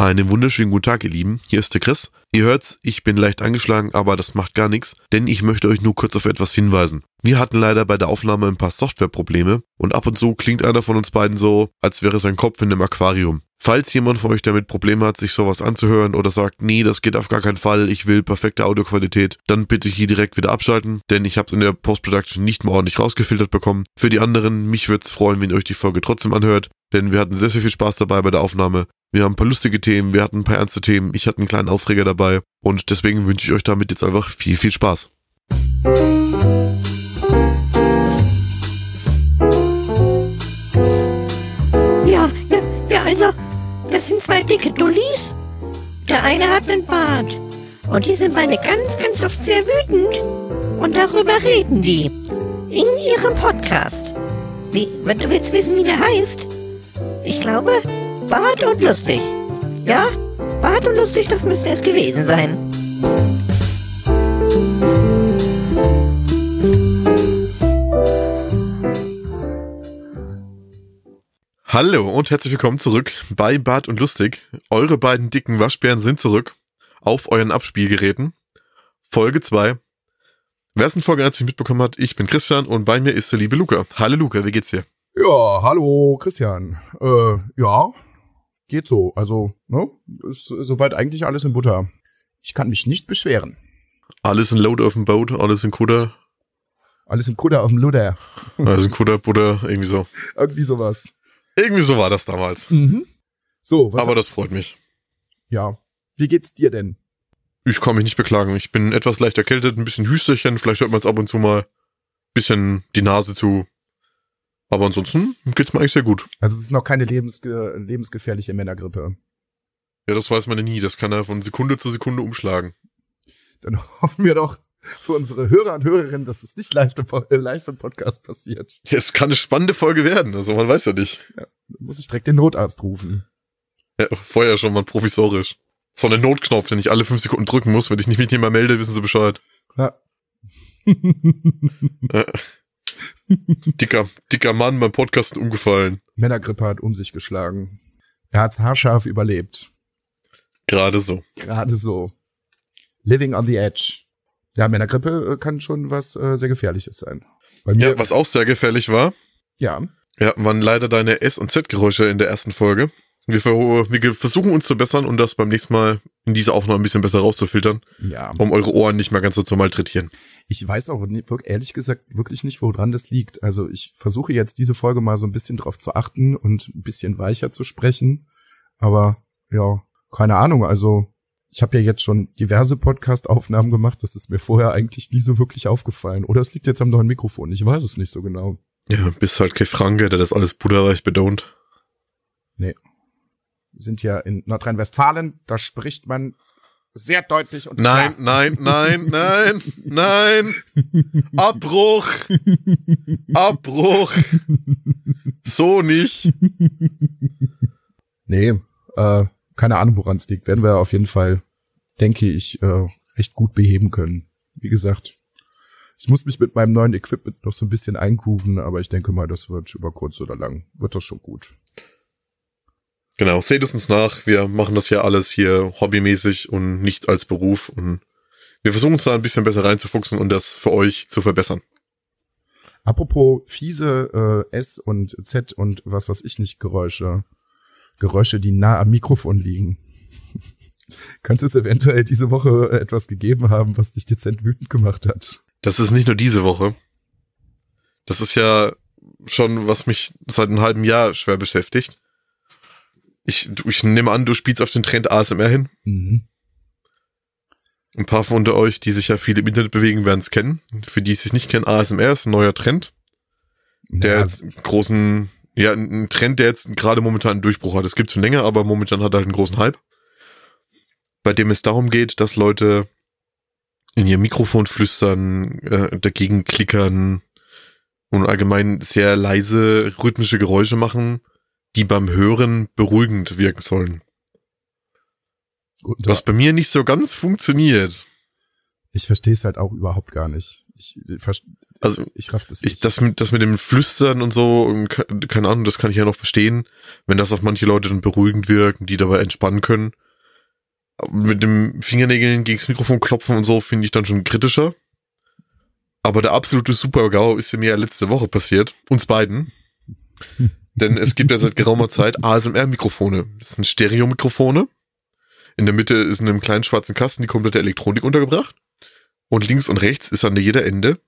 Einen wunderschönen guten Tag, ihr Lieben. Hier ist der Chris. Ihr hört's, ich bin leicht angeschlagen, aber das macht gar nichts, denn ich möchte euch nur kurz auf etwas hinweisen. Wir hatten leider bei der Aufnahme ein paar Softwareprobleme und ab und zu klingt einer von uns beiden so, als wäre sein Kopf in einem Aquarium. Falls jemand von euch damit Probleme hat, sich sowas anzuhören oder sagt, nee, das geht auf gar keinen Fall, ich will perfekte Audioqualität, dann bitte hier direkt wieder abschalten, denn ich habe es in der Post-Production nicht mal ordentlich rausgefiltert bekommen. Für die anderen, mich würde es freuen, wenn ihr euch die Folge trotzdem anhört, denn wir hatten sehr, sehr viel Spaß dabei bei der Aufnahme. Wir haben ein paar lustige Themen, wir hatten ein paar ernste Themen, ich hatte einen kleinen Aufreger dabei und deswegen wünsche ich euch damit jetzt einfach viel, viel Spaß. Ja, ja, ja, also, das sind zwei dicke Dullis. Der eine hat einen Bart. Und die sind beide ganz, ganz oft sehr wütend. Und darüber reden die. In ihrem Podcast. Wie, wenn du willst wissen, wie der heißt? Ich glaube, Bart und lustig. Ja? Bart und lustig, das müsste es gewesen sein. Hallo und herzlich willkommen zurück bei Bart und Lustig. Eure beiden dicken Waschbären sind zurück auf euren Abspielgeräten. Folge 2. Wer es in Folge 1 nicht mitbekommen hat, ich bin Christian und bei mir ist der liebe Luca. Hallo Luca, wie geht's dir? Ja, hallo Christian. Äh, ja, geht so. Also, ne, ist soweit eigentlich alles in Butter. Ich kann mich nicht beschweren. Alles in Load auf dem Boot, alles in Kuder, Alles im Kuder auf dem Luder. alles in Kuder, Butter, irgendwie so. Irgendwie sowas. Irgendwie so war das damals. Mhm. So, was? Aber das freut mich. ja. Wie geht's dir denn? Ich kann mich nicht beklagen. Ich bin etwas leicht erkältet, ein bisschen Hüsterchen, vielleicht hört man es ab und zu mal. Bisschen die Nase zu. Aber ansonsten geht's mir eigentlich sehr gut. Also es ist noch keine lebensge lebensgefährliche Männergrippe. Ja, das weiß man ja nie. Das kann ja von Sekunde zu Sekunde umschlagen. Dann hoffen wir doch für unsere Hörer und Hörerinnen, dass es nicht live im, äh, live im Podcast passiert. Ja, es kann eine spannende Folge werden. Also man weiß ja nicht. Da muss ich direkt den Notarzt rufen. Ja, vorher schon mal provisorisch. So einen Notknopf, den ich alle fünf Sekunden drücken muss. Wenn ich nicht mit jemandem melde, wissen sie Bescheid. Ja. Äh, dicker, dicker Mann beim Podcast umgefallen. Männergrippe hat um sich geschlagen. Er hat's haarscharf überlebt. Gerade so. Gerade so. Living on the edge. Ja, Männergrippe äh, kann schon was äh, sehr Gefährliches sein. Bei mir, Ja, was auch sehr gefährlich war, ja, ja, waren leider deine S- und Z-Geräusche in der ersten Folge. Wir, wir versuchen uns zu bessern und das beim nächsten Mal in dieser Aufnahme ein bisschen besser rauszufiltern, ja. um eure Ohren nicht mehr ganz so zu malträtieren. Ich weiß auch ehrlich gesagt wirklich nicht, woran das liegt. Also ich versuche jetzt diese Folge mal so ein bisschen drauf zu achten und ein bisschen weicher zu sprechen. Aber ja, keine Ahnung. Also ich habe ja jetzt schon diverse Podcast-Aufnahmen gemacht. Das ist mir vorher eigentlich nie so wirklich aufgefallen. Oder es liegt jetzt am neuen Mikrofon. Ich weiß es nicht so genau. Ja, bist halt kein Franke, der das alles butterreich betont. Wir sind ja in Nordrhein-Westfalen. Da spricht man sehr deutlich und Nein, klar. nein, nein, nein, nein. Abbruch. Abbruch. So nicht. Nee, äh, keine Ahnung, woran es liegt. Werden wir auf jeden Fall, denke ich, äh, recht gut beheben können. Wie gesagt, ich muss mich mit meinem neuen Equipment noch so ein bisschen eingrooven, aber ich denke mal, das wird über kurz oder lang, wird das schon gut. Genau, seht es uns nach. Wir machen das ja alles hier hobbymäßig und nicht als Beruf. Und wir versuchen uns da ein bisschen besser reinzufuchsen und das für euch zu verbessern. Apropos fiese äh, S und Z und was weiß ich nicht Geräusche, Geräusche, die nah am Mikrofon liegen. Könnte es eventuell diese Woche etwas gegeben haben, was dich dezent wütend gemacht hat? Das ist nicht nur diese Woche. Das ist ja schon, was mich seit einem halben Jahr schwer beschäftigt. Ich, ich nehme an, du spielst auf den Trend ASMR hin. Mhm. Ein paar von unter euch, die sich ja viel im Internet bewegen, werden es kennen. Für die, die es nicht kennen, ASMR ist ein neuer Trend. Der Ja, jetzt einen großen, ja, ein Trend, der jetzt gerade momentan einen Durchbruch hat. Es gibt schon länger, aber momentan hat er halt einen großen Hype. Bei dem es darum geht, dass Leute in ihr Mikrofon flüstern, äh, dagegen klickern und allgemein sehr leise rhythmische Geräusche machen, die beim Hören beruhigend wirken sollen. gut, Was bei mir nicht so ganz funktioniert. Ich verstehe es halt auch überhaupt gar nicht. Ich, ich, Also, ich raff das Ich, nicht. das mit, das mit dem Flüstern und so, und ke- keine Ahnung, das kann ich ja noch verstehen, wenn das auf manche Leute dann beruhigend wirkt und die dabei entspannen können. Mit dem Fingernägeln gegens Mikrofon klopfen und so finde ich dann schon kritischer. Aber der absolute Super-GAU ist ja mir ja letzte Woche passiert. Uns beiden. Denn es gibt ja seit geraumer Zeit ASMR-Mikrofone. Das sind Stereo-Mikrofone. In der Mitte ist in einem kleinen schwarzen Kasten die komplette Elektronik untergebracht. Und links und rechts ist an jeder Ende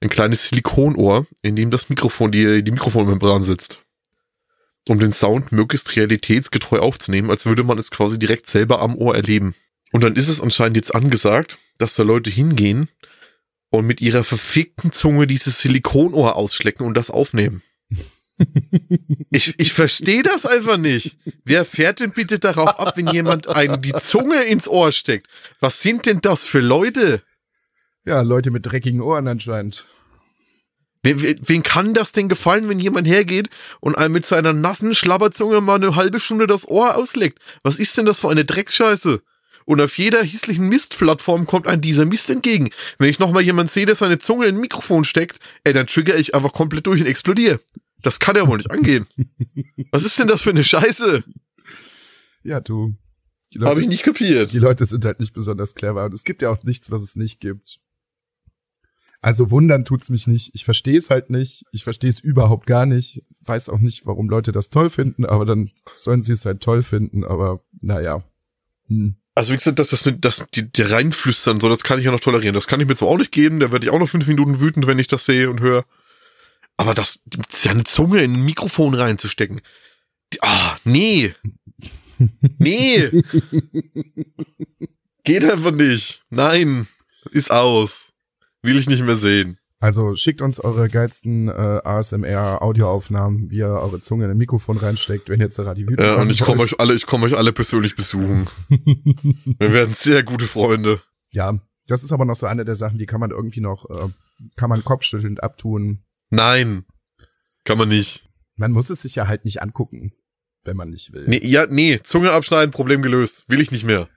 ein kleines Silikonohr, in dem das Mikrofon, die, die Mikrofonmembran sitzt. Um den Sound möglichst realitätsgetreu aufzunehmen, als würde man es quasi direkt selber am Ohr erleben. Und dann ist es anscheinend jetzt angesagt, dass da Leute hingehen und mit ihrer verfickten Zunge dieses Silikonohr ausschlecken und das aufnehmen. Ich, ich verstehe das einfach nicht. Wer fährt denn bitte darauf ab, wenn jemand einem die Zunge ins Ohr steckt? Was sind denn das für Leute? ja, Leute mit dreckigen Ohren anscheinend. Wen, wen kann das denn gefallen, wenn jemand hergeht und einem mit seiner nassen Schlabberzunge mal eine halbe Stunde das Ohr ausleckt? Was ist denn das für eine Drecksscheiße? Und auf jeder hässlichen Mistplattform kommt einem dieser Mist entgegen. Wenn ich nochmal jemand sehe, der seine Zunge in ein Mikrofon steckt, ey, dann trigger ich einfach komplett durch und explodiere. Das kann ja wohl nicht angehen. Was ist denn das für eine Scheiße? Ja, du. Habe ich nicht kapiert. die Leute sind halt nicht besonders clever und es gibt ja auch nichts, was es nicht gibt. Also wundern tut's mich nicht. Ich verstehe es halt nicht. Ich verstehe es überhaupt gar nicht. Weiß auch nicht, warum Leute das toll finden, aber dann sollen sie es halt toll finden. Aber naja. Hm. Also wie gesagt, dass das mit, das, die, die reinflüstern, so, das kann ich ja noch tolerieren. Das kann ich mir zwar auch nicht geben, da werde ich auch noch fünf Minuten wütend, wenn ich das sehe und höre. Aber das, seine Zunge in ein Mikrofon reinzustecken. Ah, nee. Nee. Geht einfach nicht. Nein. Ist aus. Will ich nicht mehr sehen. Also schickt uns eure geilsten äh, ASMR-Audioaufnahmen, wie ihr eure Zunge in ein Mikrofon reinsteckt, wenn ihr zur Radio Ja, und ich komme euch alle, ich komme euch alle persönlich besuchen. Wir werden sehr gute Freunde. Ja, das ist aber noch so eine der Sachen, die kann man irgendwie noch, äh, kann man kopfschüttelnd abtun. Nein. Kann man nicht. Man muss es sich ja halt nicht angucken, wenn man nicht will. Nee, ja, nee, Zunge abschneiden, Problem gelöst. Will ich nicht mehr.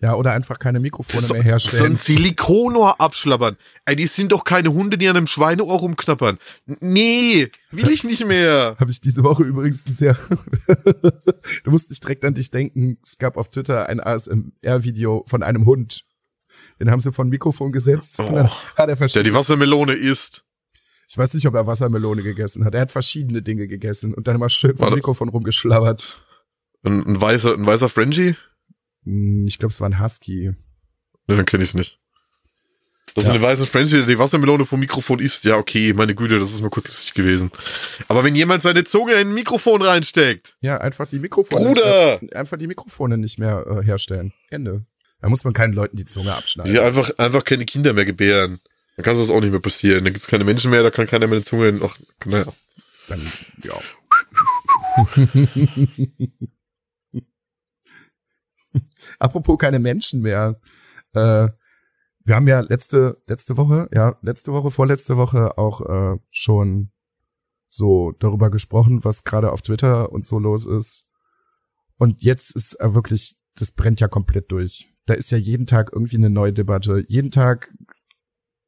Ja, oder einfach keine Mikrofone so, mehr so herstellen. ein Silikonohr abschlabbern. Ey, die sind doch keine Hunde, die an einem Schweineohr rumknappern. Nee, will ich nicht mehr. Habe ich diese Woche übrigens ein sehr. du musst nicht direkt an dich denken. Es gab auf Twitter ein ASMR-Video von einem Hund. Den haben sie von Mikrofon gesetzt. Oh, hat er Der die Wassermelone isst. Ich weiß nicht, ob er Wassermelone gegessen hat. Er hat verschiedene Dinge gegessen und dann immer schön vom. Mikrofon rumgeschlabbert. Ein, ein weißer, ein weißer Frenchie? Hm, Ich glaube, es war ein Husky. Ne, dann kenne ich's nicht. Das Ja. ist eine weiße Frenchie, die Wassermelone vom Mikrofon isst. Ja, okay, meine Güte, das ist mal kurz lustig gewesen. Aber wenn jemand seine Zunge in ein Mikrofon reinsteckt. Ja, einfach die Mikrofone. Bruder! Nicht mehr, einfach die Mikrofone nicht mehr äh, herstellen. Ende. Da muss man keinen Leuten die Zunge abschneiden. Die einfach, einfach keine Kinder mehr gebären. Dann kann das auch nicht mehr passieren. Da gibt's keine Menschen mehr, da kann keiner mehr eine Zunge in, ach, naja. Dann, ja. Apropos keine Menschen mehr. Äh, wir haben ja letzte, letzte Woche, ja, letzte Woche, vorletzte Woche auch äh, schon so darüber gesprochen, was gerade auf Twitter und so los ist. Und jetzt ist äh, wirklich, das brennt ja komplett durch. Da ist ja jeden Tag irgendwie eine neue Debatte. Jeden Tag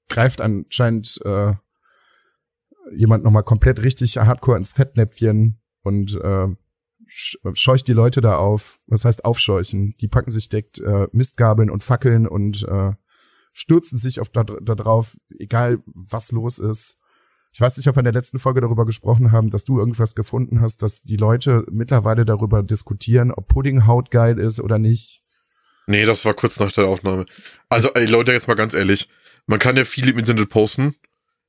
greift anscheinend äh, jemand nochmal komplett richtig hardcore ins Fettnäpfchen und äh, sch- scheucht die Leute da auf. Was heißt aufscheuchen? Die packen sich deckt äh, Mistgabeln und Fackeln und äh, stürzen sich auf da, da drauf, egal was los ist. Ich weiß nicht, ob wir in der letzten Folge darüber gesprochen haben, dass du irgendwas gefunden hast, dass die Leute mittlerweile darüber diskutieren, ob Puddinghaut geil ist oder nicht. Nee, das war kurz nach der Aufnahme. Also, ey, Leute, jetzt mal ganz ehrlich. Man kann ja viel im Internet posten,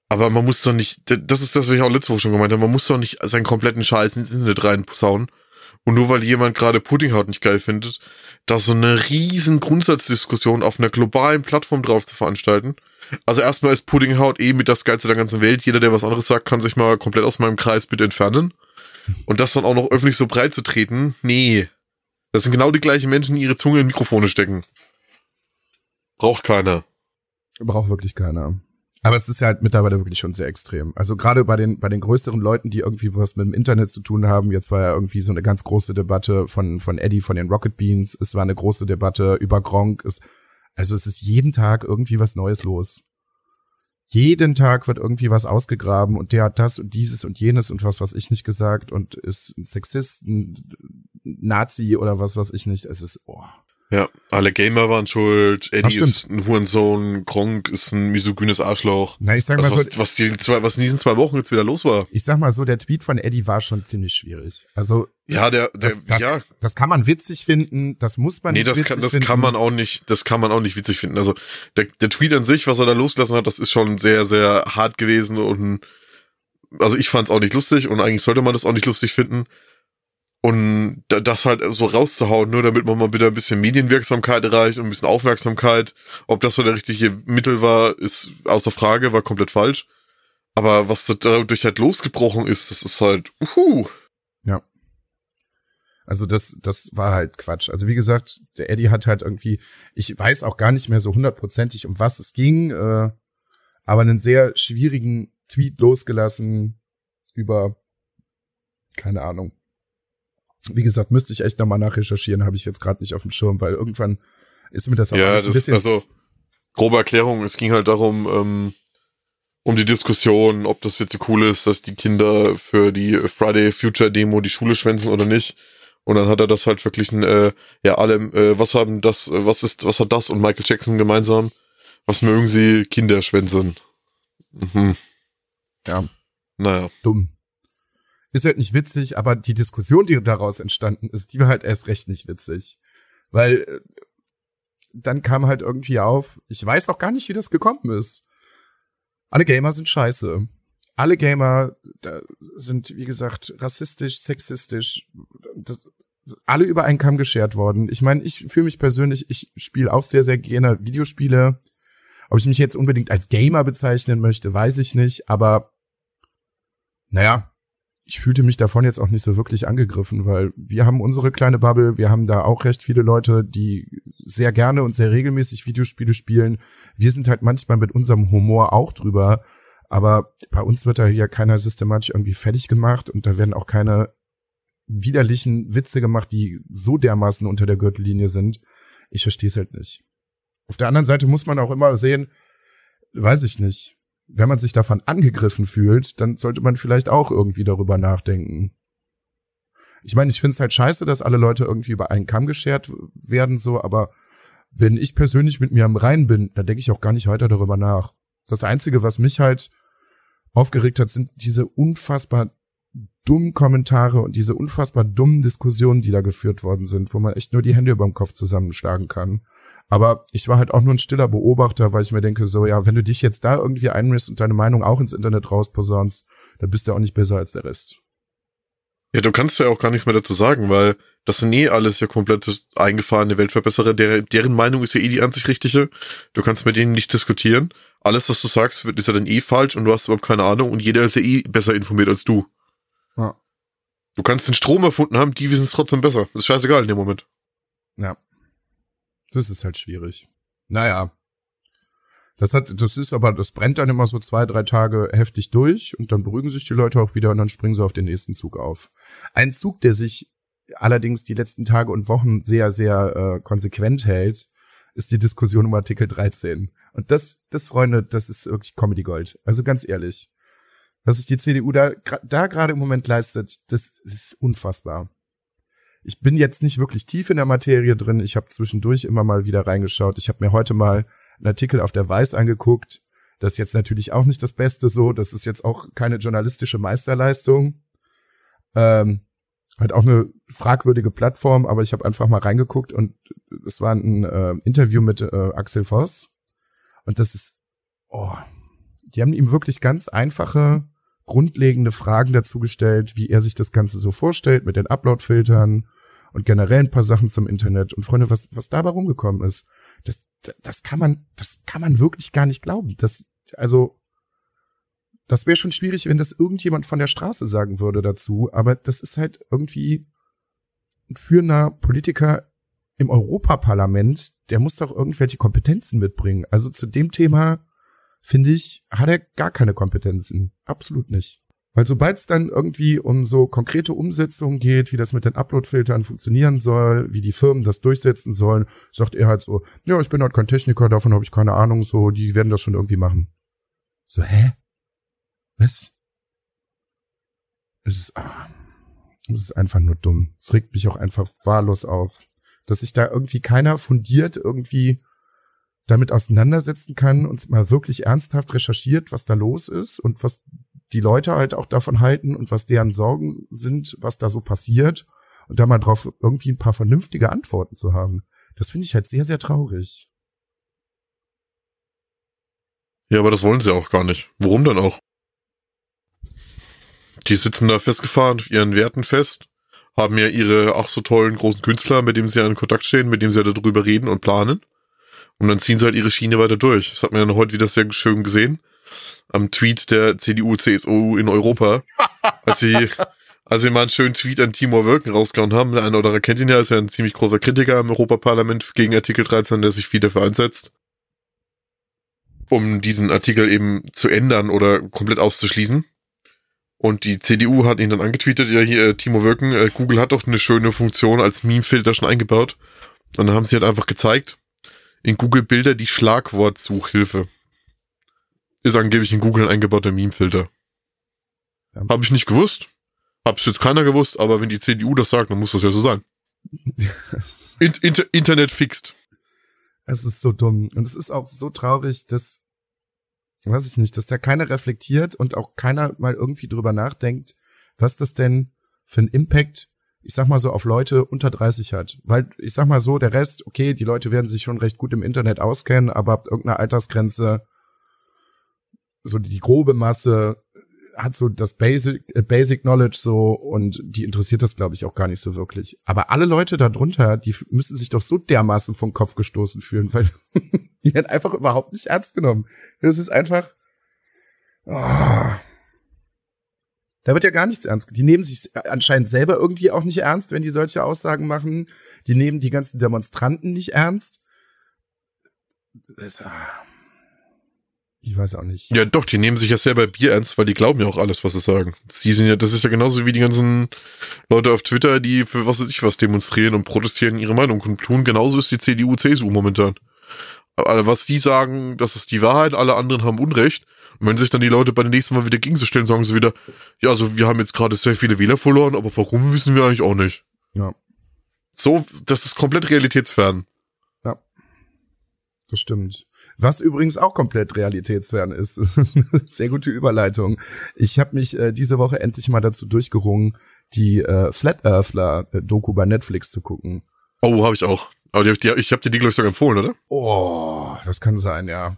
aber man muss doch nicht, das ist das, was ich auch letzte Woche schon gemeint habe, man muss doch nicht seinen kompletten Scheiß ins Internet reinposaunen. Und nur weil jemand gerade Puddinghaut nicht geil findet, da so eine riesen Grundsatzdiskussion auf einer globalen Plattform drauf zu veranstalten. Also erstmal ist Puddinghaut eh mit das Geilste der ganzen Welt. Jeder, der was anderes sagt, kann sich mal komplett aus meinem Kreis bitte entfernen. Und das dann auch noch öffentlich so breit zu treten, nee. Das sind genau die gleichen Menschen, die ihre Zunge in Mikrofone stecken. Braucht keiner. Braucht wirklich keiner. Aber es ist ja halt mittlerweile wirklich schon sehr extrem. Also gerade bei den, bei den größeren Leuten, die irgendwie was mit dem Internet zu tun haben, jetzt war ja irgendwie so eine ganz große Debatte von, von Eddie von den Rocket Beans, es war eine große Debatte über Gronk, es, also es ist jeden Tag irgendwie was Neues los. jeden Tag wird irgendwie was ausgegraben und der hat das und dieses und jenes und was was ich nicht gesagt und ist ein Sexist, ein Nazi oder was was ich nicht. Es ist, oh. Ja, alle Gamer waren schuld, Eddie ist ein Hurensohn, Gronk ist ein misogynes Arschloch. Na, ich sag mal Also, was, so, was, was, die zwei, was in diesen zwei Wochen jetzt wieder los war. ich sag mal so, der Tweet von Eddie war schon ziemlich schwierig. Also, Ja, der, der das, das, ja, das kann man witzig finden, das muss man nee, nicht das witzig kann, das finden. kann man auch nicht, das kann man auch nicht witzig finden. Also, der, der Tweet an sich, was er da losgelassen hat, das ist schon sehr, sehr hart gewesen und, also ich fand's auch nicht lustig und eigentlich sollte man das auch nicht lustig finden. Und da- das halt so rauszuhauen, nur damit man mal wieder ein bisschen Medienwirksamkeit erreicht und ein bisschen Aufmerksamkeit. Ob das so der richtige Mittel war, ist außer Frage, war komplett falsch. Aber was da dadurch halt losgebrochen ist, das ist halt, uhu. Also das, das war halt Quatsch. Also wie gesagt, der Eddie hat halt irgendwie, ich weiß auch gar nicht mehr so hundertprozentig, um was es ging, äh, aber einen sehr schwierigen Tweet losgelassen über, keine Ahnung. Wie gesagt, müsste ich echt nochmal nachrecherchieren, habe ich jetzt gerade nicht auf dem Schirm, weil irgendwann ist mir das auch Ja, alles ein das, bisschen also, grobe Erklärung, es ging halt darum, ähm, um die Diskussion, ob das jetzt so cool ist, dass die Kinder für die Friday Future Demo die Schule schwänzen oder nicht. Und dann hat er das halt verglichen, äh, ja, alle, äh, was haben das, was ist, was hat das und Michael Jackson gemeinsam? Was mögen sie? Kinder schwänzen. Mhm. ja, Naja. dumm. Ist halt nicht witzig, aber die Diskussion, die daraus entstanden ist, die war halt erst recht nicht witzig. Weil äh, dann kam halt irgendwie auf, ich weiß auch gar nicht, wie das gekommen ist. Alle Gamer sind scheiße. Alle Gamer sind, wie gesagt, rassistisch, sexistisch, das, alle über einen Kamm geschert worden. Ich meine, ich fühle mich persönlich, ich spiele auch sehr, sehr gerne Videospiele. Ob ich mich jetzt unbedingt als Gamer bezeichnen möchte, weiß ich nicht, aber naja, ich fühlte mich davon jetzt auch nicht so wirklich angegriffen, weil wir haben unsere kleine Bubble, wir haben da auch recht viele Leute, die sehr gerne und sehr regelmäßig Videospiele spielen. Wir sind halt manchmal mit unserem Humor auch drüber, aber bei uns wird da hier keiner systematisch irgendwie fertig gemacht und da werden auch keine widerlichen Witze gemacht, die so dermaßen unter der Gürtellinie sind. Ich verstehe es halt nicht. Auf der anderen Seite muss man auch immer sehen, weiß ich nicht wenn man sich davon angegriffen fühlt, dann sollte man vielleicht auch irgendwie darüber nachdenken. Ich meine, ich finde es halt scheiße, dass alle Leute irgendwie über einen Kamm geschert werden, so, aber wenn ich persönlich mit mir am Reinen bin, dann denke ich auch gar nicht weiter darüber nach. Das Einzige, was mich halt aufgeregt hat, sind diese unfassbar dummen Kommentare und diese unfassbar dummen Diskussionen, die da geführt worden sind, wo man echt nur die Hände über dem Kopf zusammenschlagen kann. Aber ich war halt auch nur ein stiller Beobachter, weil ich mir denke, so, ja, wenn du dich jetzt da irgendwie einmischst und deine Meinung auch ins Internet rausposaunst, dann bist du auch nicht besser als der Rest. Ja, du kannst ja auch gar nichts mehr dazu sagen, weil das sind eh alles ja komplett eingefahrene Weltverbesserer, der, deren Meinung ist ja eh die sich richtige. Du kannst mit denen nicht diskutieren. Alles, was du sagst, wird, ist ja dann eh falsch und du hast überhaupt keine Ahnung und jeder ist ja eh besser informiert als du. Du kannst den Strom erfunden haben, die wissen es trotzdem besser. Das ist scheißegal in dem Moment. Ja. Das ist halt schwierig. Naja. Das hat, das ist aber, das brennt dann immer so zwei, drei Tage heftig durch und dann beruhigen sich die Leute auch wieder und dann springen sie auf den nächsten Zug auf. Ein Zug, der sich allerdings die letzten Tage und Wochen sehr, sehr äh, konsequent hält, ist die Diskussion um Artikel 13. Und das, das, Freunde, das ist wirklich Comedy Gold. Also ganz ehrlich. Was sich die CDU da, da gerade im Moment leistet, das ist unfassbar ich bin jetzt nicht wirklich tief in der Materie drin. Ich habe zwischendurch immer mal wieder reingeschaut. Ich habe mir heute mal einen Artikel auf der Weiß angeguckt. Das ist jetzt natürlich auch nicht das Beste so. Das ist jetzt auch keine journalistische Meisterleistung. Ähm, halt auch eine fragwürdige Plattform, aber ich habe einfach mal reingeguckt und es war ein äh, Interview mit äh, Axel Voss. Und das ist, oh, die haben ihm wirklich ganz einfache, grundlegende Fragen dazu gestellt, wie er sich das Ganze so vorstellt mit den Upload-Filtern und generell ein paar Sachen zum Internet. Und Freunde, was, was dabei rumgekommen ist, das, das kann man, das kann man wirklich gar nicht glauben. Das, also, das wäre schon schwierig, wenn das irgendjemand von der Straße sagen würde dazu. Aber das ist halt irgendwie ein führender Politiker im Europaparlament, der muss doch irgendwelche Kompetenzen mitbringen. Also zu dem Thema, finde ich, hat er gar keine Kompetenzen. Absolut nicht. Weil sobald es dann irgendwie um so konkrete Umsetzungen geht, wie das mit den Upload-Filtern funktionieren soll, wie die Firmen das durchsetzen sollen, sagt er halt so, ja, ich bin halt kein Techniker, davon habe ich keine Ahnung, so, die werden das schon irgendwie machen. So, hä? Was? Es ist, ah, es ist einfach nur dumm. Es regt mich auch einfach wahllos auf, dass sich da irgendwie keiner fundiert irgendwie damit auseinandersetzen kann und mal wirklich ernsthaft recherchiert, was da los ist und was die Leute halt auch davon halten und was deren Sorgen sind, was da so passiert und da mal drauf irgendwie ein paar vernünftige Antworten zu haben. Das finde ich halt sehr, sehr traurig. Ja, aber das wollen sie auch gar nicht. Warum dann auch? Die sitzen da festgefahren ihren Werten fest, haben ja ihre ach so tollen großen Künstler, mit denen sie ja in Kontakt stehen, mit denen sie ja darüber reden und planen. Und dann ziehen sie halt ihre Schiene weiter durch. Das hat man ja heute wieder sehr schön gesehen. Am Tweet der CDU, CSU in Europa. als sie, als sie mal einen schönen Tweet an Timur Wölken rausgehauen haben. Der eine oder andere kennt ihn ja, ist ja ein ziemlich großer Kritiker im Europaparlament gegen Artikel 13, der sich viel dafür einsetzt. Um diesen Artikel eben zu ändern oder komplett auszuschließen. Und die CDU hat ihn dann angetweetet, ja hier, äh, Timo Wirken, äh, Google hat doch eine schöne Funktion als Meme-Filter schon eingebaut. Und dann haben sie halt einfach gezeigt, in Google Bilder die Schlagwortsuchhilfe. Ist angeblich in Google ein eingebauter Meme-Filter. Ja. Habe ich nicht gewusst. Hab's jetzt keiner gewusst, aber wenn die CDU das sagt, dann muss das ja so sein. In Inter Internet fixt. Es ist so dumm. Und es ist auch so traurig, dass, weiß ich nicht, dass da keiner reflektiert und auch keiner mal irgendwie drüber nachdenkt, was das denn für ein Impact ich sag mal so, auf Leute unter 30 hat. Weil ich sag mal so, der Rest, okay, die Leute werden sich schon recht gut im Internet auskennen, aber ab irgendeiner Altersgrenze, so die grobe Masse hat so das Basic, äh, Basic Knowledge so und die interessiert das, glaube ich, auch gar nicht so wirklich. Aber alle Leute darunter, die müssen sich doch so dermaßen vom Kopf gestoßen fühlen, weil die werden einfach überhaupt nicht ernst genommen. Das ist einfach. Oh. Da wird ja gar nichts ernst. Die nehmen sich anscheinend selber irgendwie auch nicht ernst, wenn die solche Aussagen machen. Die nehmen die ganzen Demonstranten nicht ernst. Das, ah, ich weiß auch nicht. Ja, doch, die nehmen sich ja selber Bier ernst, weil die glauben ja auch alles, was sie sagen. Sie sind ja, das ist ja genauso wie die ganzen Leute auf Twitter, die für was weiß ich was demonstrieren und protestieren ihre Meinung tun. Genauso ist die CDU, CSU momentan. Aber was die sagen, das ist die Wahrheit, alle anderen haben Unrecht. Und wenn sich dann die Leute bei den nächsten Mal wieder gegen sie stellen, sagen sie wieder, ja, also wir haben jetzt gerade sehr viele Wähler verloren, aber warum wissen wir eigentlich auch nicht. Ja. So, das ist komplett realitätsfern. Ja. Das stimmt. Was übrigens auch komplett realitätsfern ist. Sehr gute Überleitung. Ich habe mich äh, diese Woche endlich mal dazu durchgerungen, die äh, Flat Earthler Doku bei Netflix zu gucken. Oh, habe ich auch. Aber die, die, ich habe dir die, glaube ich, sogar empfohlen, oder? Oh, das kann sein, ja.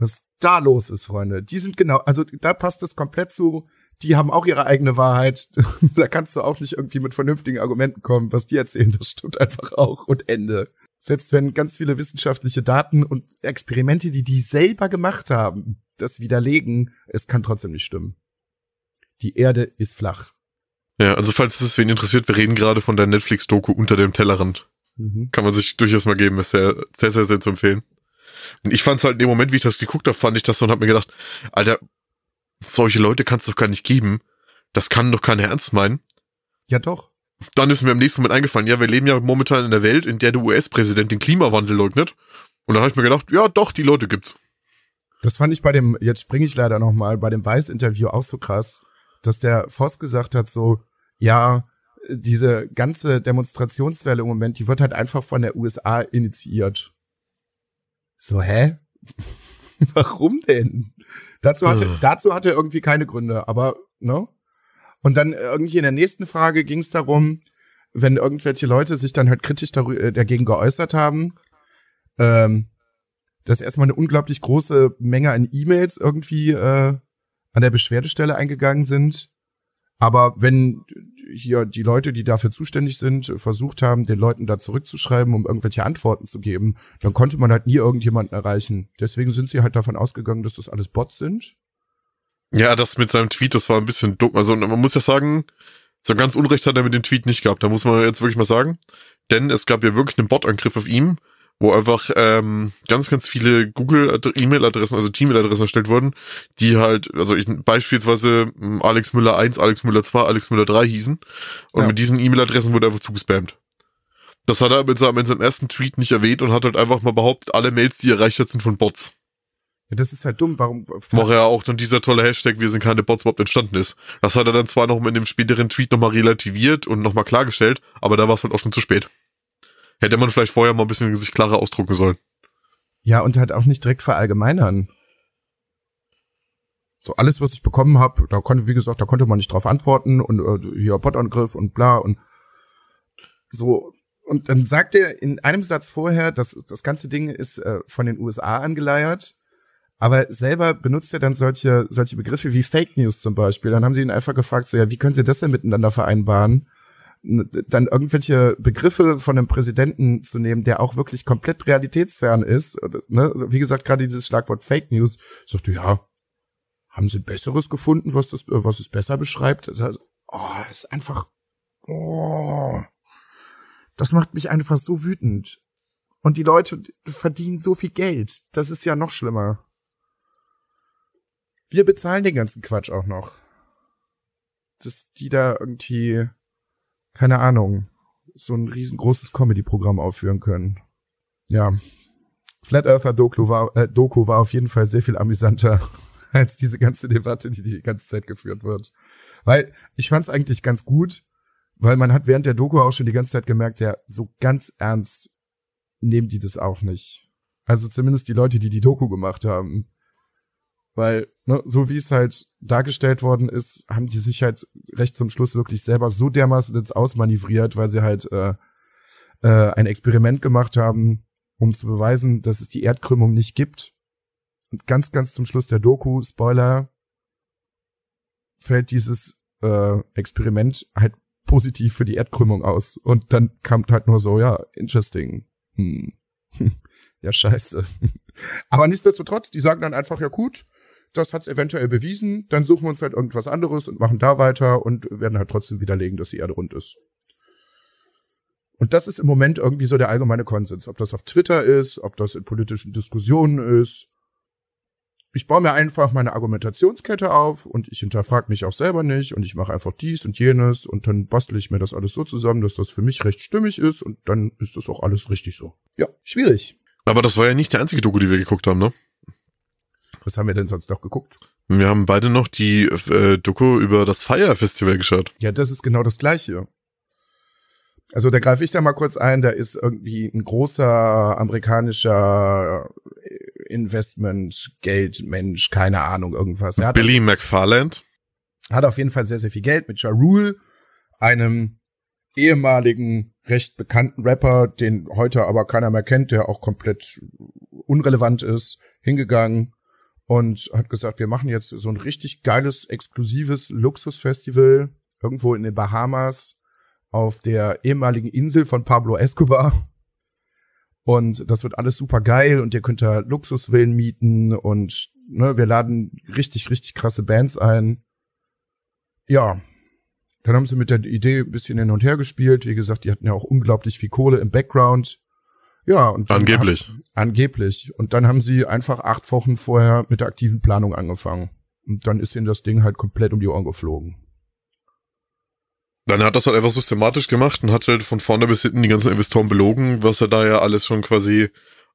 Was da los ist, Freunde. Die sind genau, also da passt es komplett zu. Die haben auch ihre eigene Wahrheit. da kannst du auch nicht irgendwie mit vernünftigen Argumenten kommen. Was die erzählen, das stimmt einfach auch. Und Ende. Selbst wenn ganz viele wissenschaftliche Daten und Experimente, die die selber gemacht haben, das widerlegen, es kann trotzdem nicht stimmen. Die Erde ist flach. Ja, also falls es wen interessiert, wir reden gerade von der Netflix-Doku unter dem Tellerrand. Mhm. Kann man sich durchaus mal geben, ist sehr, sehr, sehr, sehr zu empfehlen. Und ich fand es halt in dem Moment, wie ich das geguckt habe, fand ich das so und hab mir gedacht, Alter, solche Leute kannst du doch gar nicht geben. Das kann doch keiner ernst meinen. Ja, doch. Dann ist mir am nächsten Moment eingefallen, ja, wir leben ja momentan in der Welt, in der der US-Präsident den Klimawandel leugnet. Und dann habe ich mir gedacht, ja, doch, die Leute gibt's. Das fand ich bei dem, jetzt springe ich leider nochmal, bei dem Weiß-Interview auch so krass, dass der Voss gesagt hat, so, ja, diese ganze Demonstrationswelle im Moment, die wird halt einfach von der USA initiiert. So, hä? Warum denn? Dazu hatte, uh. dazu hatte er irgendwie keine Gründe, aber, ne? Und dann irgendwie in der nächsten Frage ging es darum, wenn irgendwelche Leute sich dann halt kritisch äh, dagegen geäußert haben, ähm, dass erstmal eine unglaublich große Menge an E-Mails irgendwie äh, an der Beschwerdestelle eingegangen sind. Aber wenn hier die Leute, die dafür zuständig sind, versucht haben, den Leuten da zurückzuschreiben, um irgendwelche Antworten zu geben, dann konnte man halt nie irgendjemanden erreichen. Deswegen sind sie halt davon ausgegangen, dass das alles Bots sind. Ja, das mit seinem Tweet, das war ein bisschen dumm. Also man muss ja sagen, so ganz Unrecht hat er mit dem Tweet nicht gehabt. Da muss man jetzt wirklich mal sagen. Denn es gab ja wirklich einen Bot-Angriff auf ihm, wo einfach ähm, ganz, ganz viele Google-E-Mail-Adressen, also Gmail-Adressen erstellt wurden, die halt, also ich, beispielsweise hm, Alex Müller 1, Alex Müller 2, Alex Müller 3 hießen. Und ja. mit diesen E-Mail-Adressen wurde einfach zugespammt. Das hat er mit seinem, in seinem ersten Tweet nicht erwähnt und hat halt einfach mal behauptet, alle Mails, die erreicht hat, sind von Bots. Das ist halt dumm, warum? Woher ja auch dann dieser tolle Hashtag, wir sind keine Bots überhaupt entstanden ist. Das hat er dann zwar noch in dem späteren Tweet nochmal relativiert und nochmal klargestellt, aber da war es halt auch schon zu spät. Hätte man vielleicht vorher mal ein bisschen sich klarer ausdrucken sollen. Ja, und halt auch nicht direkt verallgemeinern. So alles, was ich bekommen habe, da konnte, wie gesagt, da konnte man nicht drauf antworten und äh, hier Botangriff und bla und so. Und dann sagt er in einem Satz vorher, dass das ganze Ding ist äh, von den USA angeleiert, aber selber benutzt er dann solche solche Begriffe wie Fake News zum Beispiel. Dann haben sie ihn einfach gefragt, so ja, wie können Sie das denn miteinander vereinbaren? Dann irgendwelche Begriffe von einem Präsidenten zu nehmen, der auch wirklich komplett realitätsfern ist, ne? wie gesagt, gerade dieses Schlagwort Fake News, sagte, ja, haben sie Besseres gefunden, was das, was es besser beschreibt? Also, oh, ist einfach, oh, das macht mich einfach so wütend. Und die Leute verdienen so viel Geld. Das ist ja noch schlimmer. Wir bezahlen den ganzen Quatsch auch noch. Dass die da irgendwie keine Ahnung, so ein riesengroßes Comedy-Programm aufführen können. Ja. Flat Earther Doku war, äh, Doku war auf jeden Fall sehr viel amüsanter als diese ganze Debatte, die die ganze Zeit geführt wird. Weil ich fand es eigentlich ganz gut, weil man hat während der Doku auch schon die ganze Zeit gemerkt, ja, so ganz ernst nehmen die das auch nicht. Also zumindest die Leute, die die Doku gemacht haben. Weil, ne, so wie es halt dargestellt worden ist, haben die sich halt recht zum Schluss wirklich selber so dermaßen ins Ausmanövriert, weil sie halt äh, äh, ein Experiment gemacht haben, um zu beweisen, dass es die Erdkrümmung nicht gibt. Und ganz, ganz zum Schluss der Doku, Spoiler, fällt dieses äh, Experiment halt positiv für die Erdkrümmung aus. Und dann kam halt nur so, ja, interesting. Hm. ja, scheiße. Aber nichtsdestotrotz, die sagen dann einfach, ja gut, das hat's eventuell bewiesen, dann suchen wir uns halt irgendwas anderes und machen da weiter und werden halt trotzdem widerlegen, dass die Erde rund ist. Und das ist im Moment irgendwie so der allgemeine Konsens. Ob das auf Twitter ist, ob das in politischen Diskussionen ist. Ich baue mir einfach meine Argumentationskette auf und ich hinterfrage mich auch selber nicht und ich mache einfach dies und jenes und dann bastle ich mir das alles so zusammen, dass das für mich recht stimmig ist und dann ist das auch alles richtig so. Ja, schwierig. Aber das war ja nicht der einzige Doku, die wir geguckt haben, ne? Was haben wir denn sonst noch geguckt? Wir haben beide noch die äh, Doku über das Fire Festival geschaut. Ja, das ist genau das Gleiche. Also da greife ich da mal kurz ein, da ist irgendwie ein großer amerikanischer Investment-Geldmensch, keine Ahnung, irgendwas. Er Billy McFarland. Hat auf jeden Fall sehr, sehr viel Geld mit Ja Rule, einem ehemaligen, recht bekannten Rapper, den heute aber keiner mehr kennt, der auch komplett unrelevant ist, hingegangen und hat gesagt, wir machen jetzt so ein richtig geiles, exklusives Luxusfestival irgendwo in den Bahamas auf der ehemaligen Insel von Pablo Escobar. Und das wird alles super geil und ihr könnt da Luxusvillen mieten und ne, wir laden richtig, richtig krasse Bands ein. Ja. Dann haben sie mit der Idee ein bisschen hin und her gespielt. Wie gesagt, die hatten ja auch unglaublich viel Kohle im Background. Ja, und angeblich. Haben, angeblich. Und dann haben sie einfach acht Wochen vorher mit der aktiven Planung angefangen. Und dann ist ihnen das Ding halt komplett um die Ohren geflogen. Dann hat das halt einfach systematisch gemacht und hat halt von vorne bis hinten die ganzen Investoren belogen, was er da ja alles schon quasi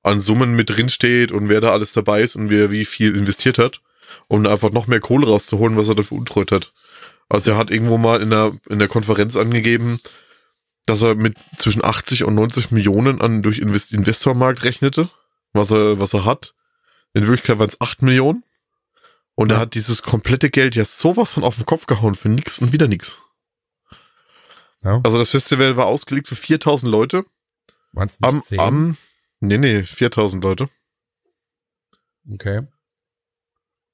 an Summen mit drin steht und wer da alles dabei ist und wer wie viel investiert hat, um einfach noch mehr Kohle rauszuholen, was er dafür untreut hat. Also er hat irgendwo mal in der, in der Konferenz angegeben, dass er mit zwischen 80 und 90 Millionen an durch Invest Investormarkt rechnete, was er, was er hat. In Wirklichkeit waren es 8 Millionen. Und ja. er hat dieses komplette Geld ja sowas von auf den Kopf gehauen für nix und wieder nix. Ja. Also das Festival war ausgelegt für 4000 Leute. Waren es nicht am, 10? Am, nee, nee, 4000 Leute. Okay.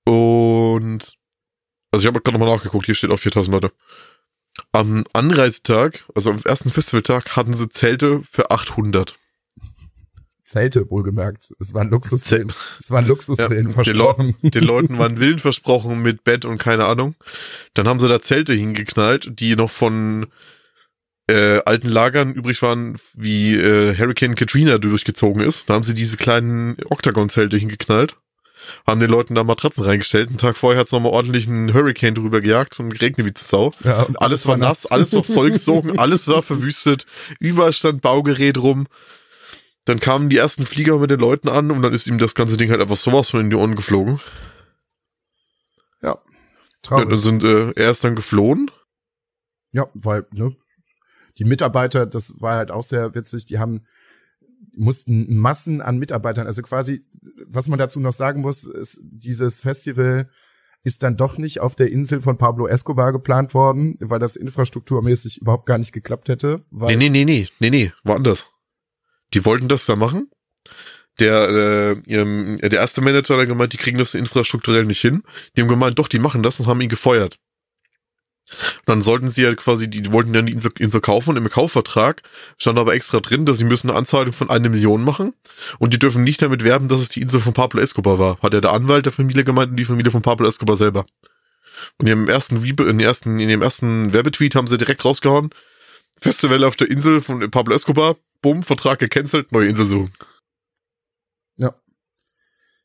Und, also ich habe gerade nochmal nachgeguckt, hier steht auch 4000 Leute. Am Anreisetag, also am ersten Festivaltag, hatten sie Zelte für 800. Zelte, wohlgemerkt. Es waren Luxusvillen. Es waren Luxusvillen ja, versprochen. Den, Le den Leuten waren Villen versprochen mit Bett und keine Ahnung. Dann haben sie da Zelte hingeknallt, die noch von äh, alten Lagern übrig waren, wie äh, Hurricane Katrina durchgezogen ist. Da haben sie diese kleinen Octagon-Zelte hingeknallt haben den Leuten da Matratzen reingestellt. Einen Tag vorher hat's nochmal ordentlich einen Hurricane drüber gejagt und geregnet wie zu Sau. Ja, und alles war nass, alles war vollgesogen, alles war verwüstet, überall stand Baugerät rum. Dann kamen die ersten Flieger mit den Leuten an und dann ist ihm das ganze Ding halt einfach sowas von in die Ohren geflogen. Ja. Ja, Traurig. dann sind, äh, er ist dann geflohen. Ja, weil, ne, die Mitarbeiter, das war halt auch sehr witzig, die haben, mussten Massen an Mitarbeitern, also quasi, was man dazu noch sagen muss, ist, dieses Festival ist dann doch nicht auf der Insel von Pablo Escobar geplant worden, weil das infrastrukturmäßig überhaupt gar nicht geklappt hätte. Weil, Nee, nee, nee, nee, nee, nee, woanders. Die wollten das da machen. Der, äh, der erste Manager hat dann gemeint, die kriegen das infrastrukturell nicht hin. Die haben gemeint, doch, die machen das und haben ihn gefeuert. Und dann sollten sie halt quasi, die wollten dann die Insel, Insel kaufen und im Kaufvertrag stand aber extra drin, dass sie müssen eine Anzahlung von einer Million machen und die dürfen nicht damit werben, dass es die Insel von Pablo Escobar war. Hat ja der Anwalt der Familie gemeint und die Familie von Pablo Escobar selber. Und in ersten, in, ersten, in dem ersten Werbetweet haben sie direkt rausgehauen, Festival auf der Insel von Pablo Escobar, bumm, Vertrag gecancelt, neue Insel suchen.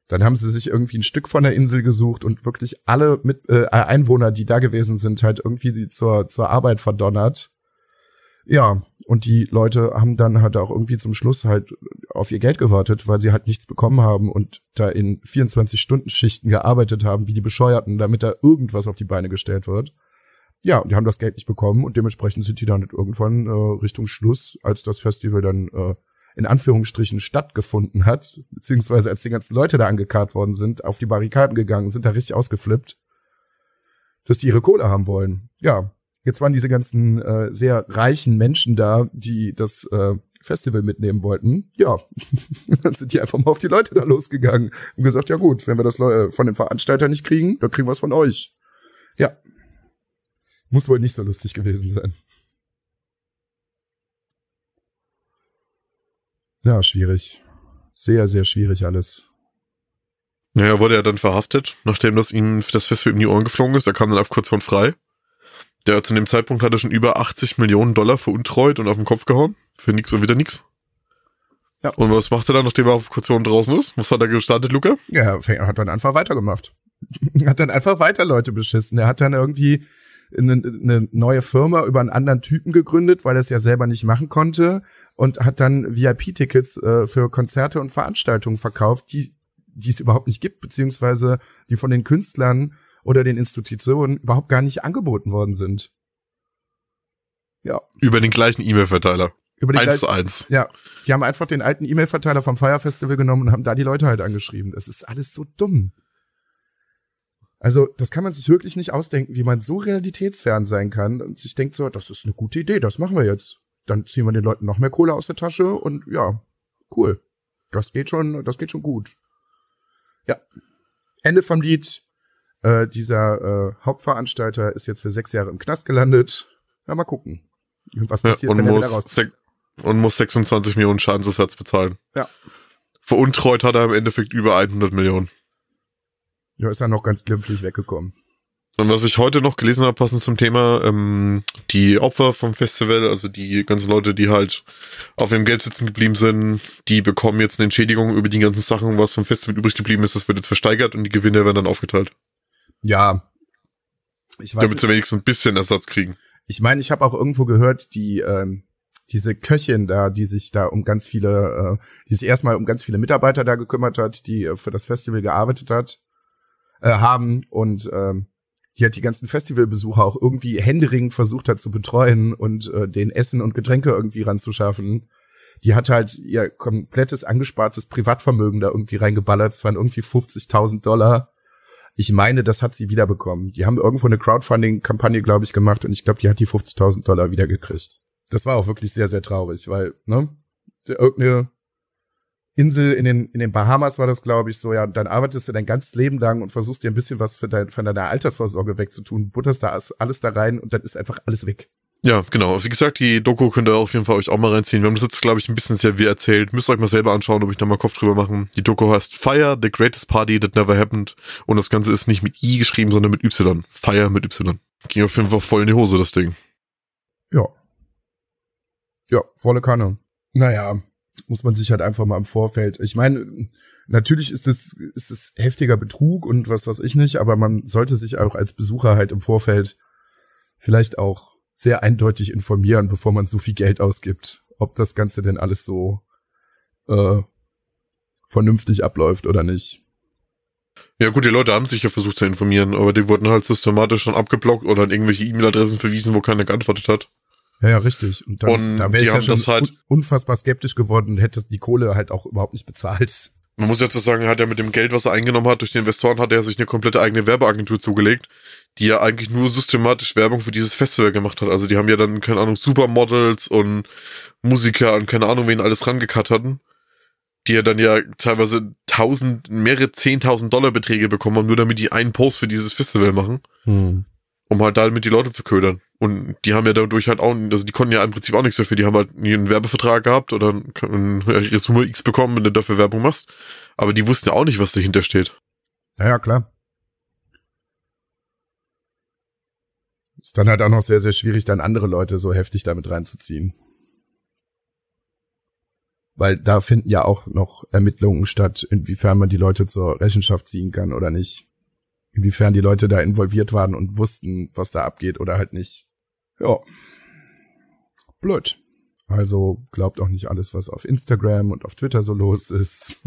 Dann haben sie sich irgendwie ein Stück von der Insel gesucht und wirklich alle mit, äh, Einwohner, die da gewesen sind, halt irgendwie zur, zur Arbeit verdonnert. Ja, und die Leute haben dann halt auch irgendwie zum Schluss halt auf ihr Geld gewartet, weil sie halt nichts bekommen haben und da in 24-Stunden-Schichten gearbeitet haben, wie die Bescheuerten, damit da irgendwas auf die Beine gestellt wird. Ja, die haben das Geld nicht bekommen und dementsprechend sind die dann halt irgendwann äh, Richtung Schluss, als das Festival dann äh, in Anführungsstrichen stattgefunden hat, beziehungsweise als die ganzen Leute da angekarrt worden sind, auf die Barrikaden gegangen, sind da richtig ausgeflippt, dass die ihre Kohle haben wollen. Ja, jetzt waren diese ganzen äh, sehr reichen Menschen da, die das äh, Festival mitnehmen wollten. Ja, dann sind die einfach mal auf die Leute da losgegangen und gesagt, ja gut, wenn wir das äh, von den Veranstaltern nicht kriegen, dann kriegen wir es von euch. Ja. Muss wohl nicht so lustig gewesen sein. Ja, schwierig. Sehr, sehr schwierig alles. Naja, wurde er dann verhaftet, nachdem das ihm das Festival in die Ohren geflogen ist. Er kam dann auf kurz von frei. Der zu dem Zeitpunkt hatte schon über 80 Millionen Dollar veruntreut und auf den Kopf gehauen. Für nix und wieder nix. Ja. Und was macht er dann, nachdem er auf Kaution draußen ist? Was hat er gestartet, Luca? Ja, er hat dann einfach weitergemacht. hat dann einfach weiter Leute beschissen. Er hat dann irgendwie eine, eine neue Firma über einen anderen Typen gegründet, weil er es ja selber nicht machen konnte und hat dann VIP-Tickets äh, für Konzerte und Veranstaltungen verkauft, die die es überhaupt nicht gibt, beziehungsweise die von den Künstlern oder den Institutionen überhaupt gar nicht angeboten worden sind. Ja, Über den gleichen E-Mail-Verteiler. über die Eins zu eins. Ja, die haben einfach den alten E-Mail-Verteiler vom Fire Festival genommen und haben da die Leute halt angeschrieben. Das ist alles so dumm. Also, das kann man sich wirklich nicht ausdenken, wie man so realitätsfern sein kann und sich denkt so, das ist eine gute Idee, das machen wir jetzt. Dann ziehen wir den Leuten noch mehr Kohle aus der Tasche und ja, cool. Das geht schon, das geht schon gut. Ja. Ende vom Lied. Äh, dieser äh, Hauptveranstalter ist jetzt für sechs Jahre im Knast gelandet. Ja, mal gucken. Was Ja, passiert, und, wenn er wieder muss raus sek- und muss 26 Millionen Schadensersatz bezahlen. Ja. Veruntreut hat er im Endeffekt über 100 Millionen. Ja, ist er noch ganz glimpflich weggekommen. Und was ich heute noch gelesen habe, passend zum Thema, ähm, die Opfer vom Festival, also die ganzen Leute, die halt auf ihrem Geld sitzen geblieben sind, die bekommen jetzt eine Entschädigung über die ganzen Sachen, was vom Festival übrig geblieben ist. Das wird jetzt versteigert und die Gewinne werden dann aufgeteilt. Ja. Ich weiß, damit sie wenigstens ein bisschen Ersatz kriegen. ich meine, ich habe auch irgendwo gehört, die ähm, diese Köchin da, die sich da um ganz viele, äh, die sich erstmal um ganz viele Mitarbeiter da gekümmert hat, die äh, für das Festival gearbeitet hat, äh, haben und ähm, die hat die ganzen Festivalbesucher auch irgendwie händeringend versucht hat zu betreuen und äh, den Essen und Getränke irgendwie ranzuschaffen. Die hat halt ihr komplettes angespartes Privatvermögen da irgendwie reingeballert. Es waren irgendwie 50.000 Dollar. Ich meine, das hat sie wiederbekommen. Die haben irgendwo eine Crowdfunding-Kampagne, glaube ich, gemacht und ich glaube, die hat die 50.000 Dollar wiedergekriegt. Das war auch wirklich sehr, sehr traurig, weil, ne, irgendeine Insel in den, in den Bahamas war das, glaube ich, so, ja, dann arbeitest du dein ganzes Leben lang und versuchst dir ein bisschen was für dein, von deiner Altersvorsorge wegzutun, butterst da alles- alles da rein und dann ist einfach alles weg. Ja, genau. Wie gesagt, die Doku könnt ihr auf jeden Fall euch auch mal reinziehen. Wir haben das jetzt, glaube ich, ein bisschen sehr wie erzählt. Müsst ihr euch mal selber anschauen, ob ich da mal Kopf drüber machen. Die Doku heißt Fire, The Greatest Party That Never Happened. Und das Ganze ist nicht mit I geschrieben, sondern mit Y. Fire mit Y. Ging auf jeden Fall voll in die Hose, das Ding. Ja. Ja, volle Kanne. Naja, muss man sich halt einfach mal im Vorfeld. Ich meine, natürlich ist es, ist es heftiger Betrug und was weiß ich nicht, aber man sollte sich auch als Besucher halt im Vorfeld vielleicht auch sehr eindeutig informieren, bevor man so viel Geld ausgibt, ob das Ganze denn alles so äh, vernünftig abläuft oder nicht. Ja gut, die Leute haben sich ja versucht zu informieren, aber die wurden halt systematisch schon abgeblockt oder an irgendwelche E-Mail-Adressen verwiesen, wo keiner geantwortet hat. Ja, ja, richtig. Und, dann, Und da wäre ich ja schon das halt- un unfassbar skeptisch geworden und hätte die Kohle halt auch überhaupt nicht bezahlt. Man muss dazu sagen, er hat ja mit dem Geld, was er eingenommen hat durch die Investoren, hat er sich eine komplette eigene Werbeagentur zugelegt, die ja eigentlich nur systematisch Werbung für dieses Festival gemacht hat. Also die haben ja dann, keine Ahnung, Supermodels und Musiker und keine Ahnung, wen alles rangekarrt hatten, die ja dann ja teilweise tausend, mehrere zehntausend Dollar Beträge bekommen haben, nur damit die einen Post für dieses Festival machen, um halt damit die Leute zu ködern. Und die haben ja dadurch halt auch, also die konnten ja im Prinzip auch nichts dafür. Die haben halt nie einen Werbevertrag gehabt oder eine Summe X bekommen, wenn du dafür Werbung machst. Aber die wussten ja auch nicht, was dahinter steht. Ja, ja, klar. Ist dann halt auch noch sehr, sehr schwierig, dann andere Leute so heftig damit reinzuziehen. Weil da finden ja auch noch Ermittlungen statt, inwiefern man die Leute zur Rechenschaft ziehen kann oder nicht. Inwiefern die Leute da involviert waren und wussten, was da abgeht oder halt nicht. Ja. Blöd. Also glaubt auch nicht alles, was auf Instagram und auf Twitter so los ist.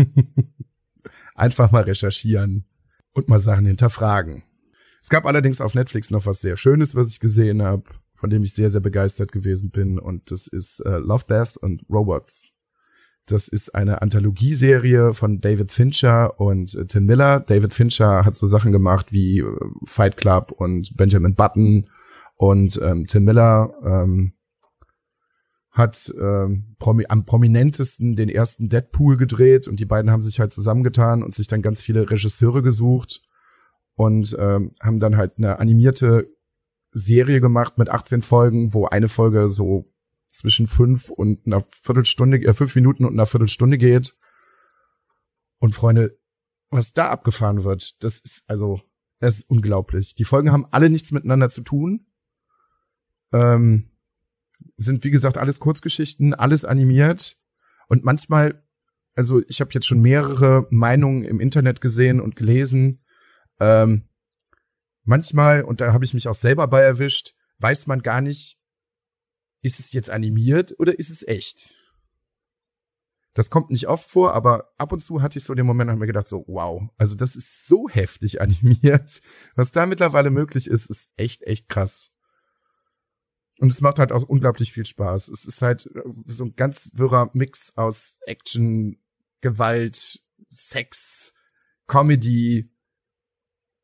Einfach mal recherchieren und mal Sachen hinterfragen. Es gab allerdings auf Netflix noch was sehr Schönes, was ich gesehen habe, von dem ich sehr, sehr begeistert gewesen bin. Und das ist äh, Love, Death and Robots. Das ist eine Anthologieserie von David Fincher und äh, Tim Miller. David Fincher hat so Sachen gemacht wie äh, Fight Club und Benjamin Button. Und ähm, Tim Miller ähm, hat ähm, promi am prominentesten den ersten Deadpool gedreht und die beiden haben sich halt zusammengetan und sich dann ganz viele Regisseure gesucht und ähm, haben dann halt eine animierte Serie gemacht mit 18 Folgen, wo eine Folge so zwischen fünf und einer Viertelstunde, äh, fünf Minuten und einer Viertelstunde geht. Und Freunde, was da abgefahren wird, das ist also, das ist unglaublich. Die Folgen haben alle nichts miteinander zu tun. Ähm, sind wie gesagt alles Kurzgeschichten, alles animiert und manchmal, also ich habe jetzt schon mehrere Meinungen im Internet gesehen und gelesen. Ähm, manchmal und da habe ich mich auch selber bei erwischt, weiß man gar nicht, ist es jetzt animiert oder ist es echt? Das kommt nicht oft vor, aber ab und zu hatte ich so den Moment, habe mir gedacht so, wow, also das ist so heftig animiert. Was da mittlerweile möglich ist, ist echt, echt krass. Und es macht halt auch unglaublich viel Spaß. Es ist halt so ein ganz wirrer Mix aus Action, Gewalt, Sex, Comedy.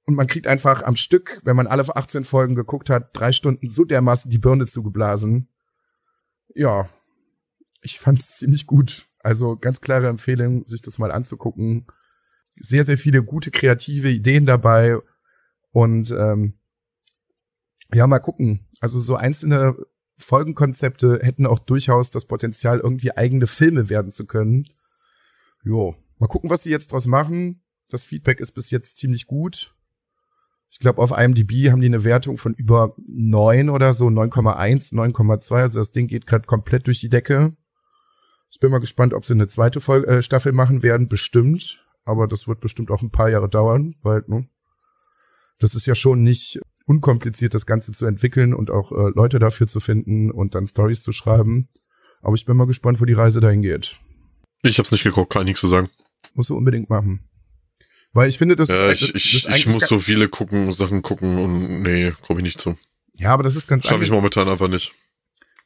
Und man kriegt einfach am Stück, wenn man alle 18 Folgen geguckt hat, drei Stunden so dermaßen die Birne zugeblasen. Ja, ich fand's ziemlich gut. Also ganz klare Empfehlung, sich das mal anzugucken. Sehr, sehr viele gute kreative Ideen dabei. Und ähm, ja, mal gucken. Also so einzelne Folgenkonzepte hätten auch durchaus das Potenzial, irgendwie eigene Filme werden zu können. Jo, mal gucken, was sie jetzt draus machen. Das Feedback ist bis jetzt ziemlich gut. Ich glaube, auf IMDb haben die eine Wertung von über neun oder so, 9,1, 9,2. Also das Ding geht gerade komplett durch die Decke. Ich bin mal gespannt, ob sie eine zweite Folge, äh, Staffel machen werden. Bestimmt. Aber das wird bestimmt auch ein paar Jahre dauern, weil, ne, das ist ja schon nicht unkompliziert, das Ganze zu entwickeln und auch äh, Leute dafür zu finden und dann Stories zu schreiben. Aber ich bin mal gespannt, wo die Reise dahin geht. Ich hab's nicht geguckt, kann ich nichts zu sagen. Muss du unbedingt machen. Weil ich finde, das Ja, ist, ich, das ich, ist ich muss so viele gucken, Sachen gucken und nee, komme ich nicht zu. Ja, aber das ist ganz Schaffe ich momentan einfach nicht.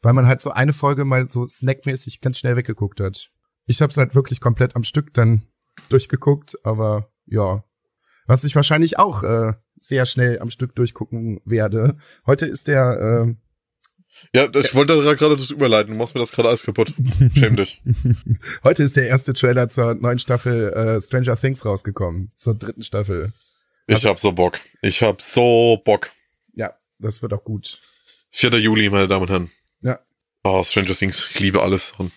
weil man halt so eine Folge mal so snackmäßig ganz schnell weggeguckt hat. Ich hab's halt wirklich komplett am Stück dann durchgeguckt, aber ja. Was ich wahrscheinlich auch äh, sehr schnell am Stück durchgucken werde. Heute ist der äh, Ja, das, ich wollte da gerade das überleiten. Du machst mir das gerade alles kaputt. Schäm dich. Heute ist der erste Trailer zur neuen Staffel äh, Stranger Things rausgekommen. Zur dritten Staffel. Ich hab so Bock. Ich hab so Bock. Ja, das wird auch gut. 4. Juli, meine Damen und Herren. Ja. Oh, Stranger Things. Ich liebe alles. Und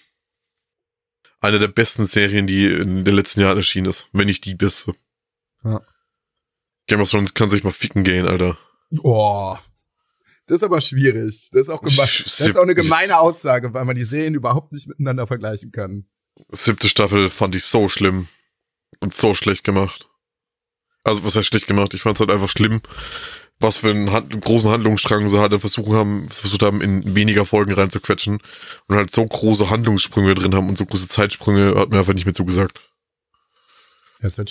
eine der besten Serien, die in den letzten Jahren erschienen ist. Wenn nicht die beste. Ja. Game of Thrones kann sich mal ficken gehen, Alter. Oh. Das ist aber schwierig. Das ist auch gemein. Das ist auch eine gemeine Aussage, weil man die Serien überhaupt nicht miteinander vergleichen kann. Siebte Staffel fand ich so schlimm. Und so schlecht gemacht. Also, was heißt schlecht gemacht? Ich fand's halt einfach schlimm, was für einen, Hand, großen Handlungsstrang sie halt versuchen haben, versucht haben, in weniger Folgen reinzuquetschen und halt so große Handlungssprünge drin haben und so große Zeitsprünge, hat mir einfach nicht mehr zugesagt. Schwierig.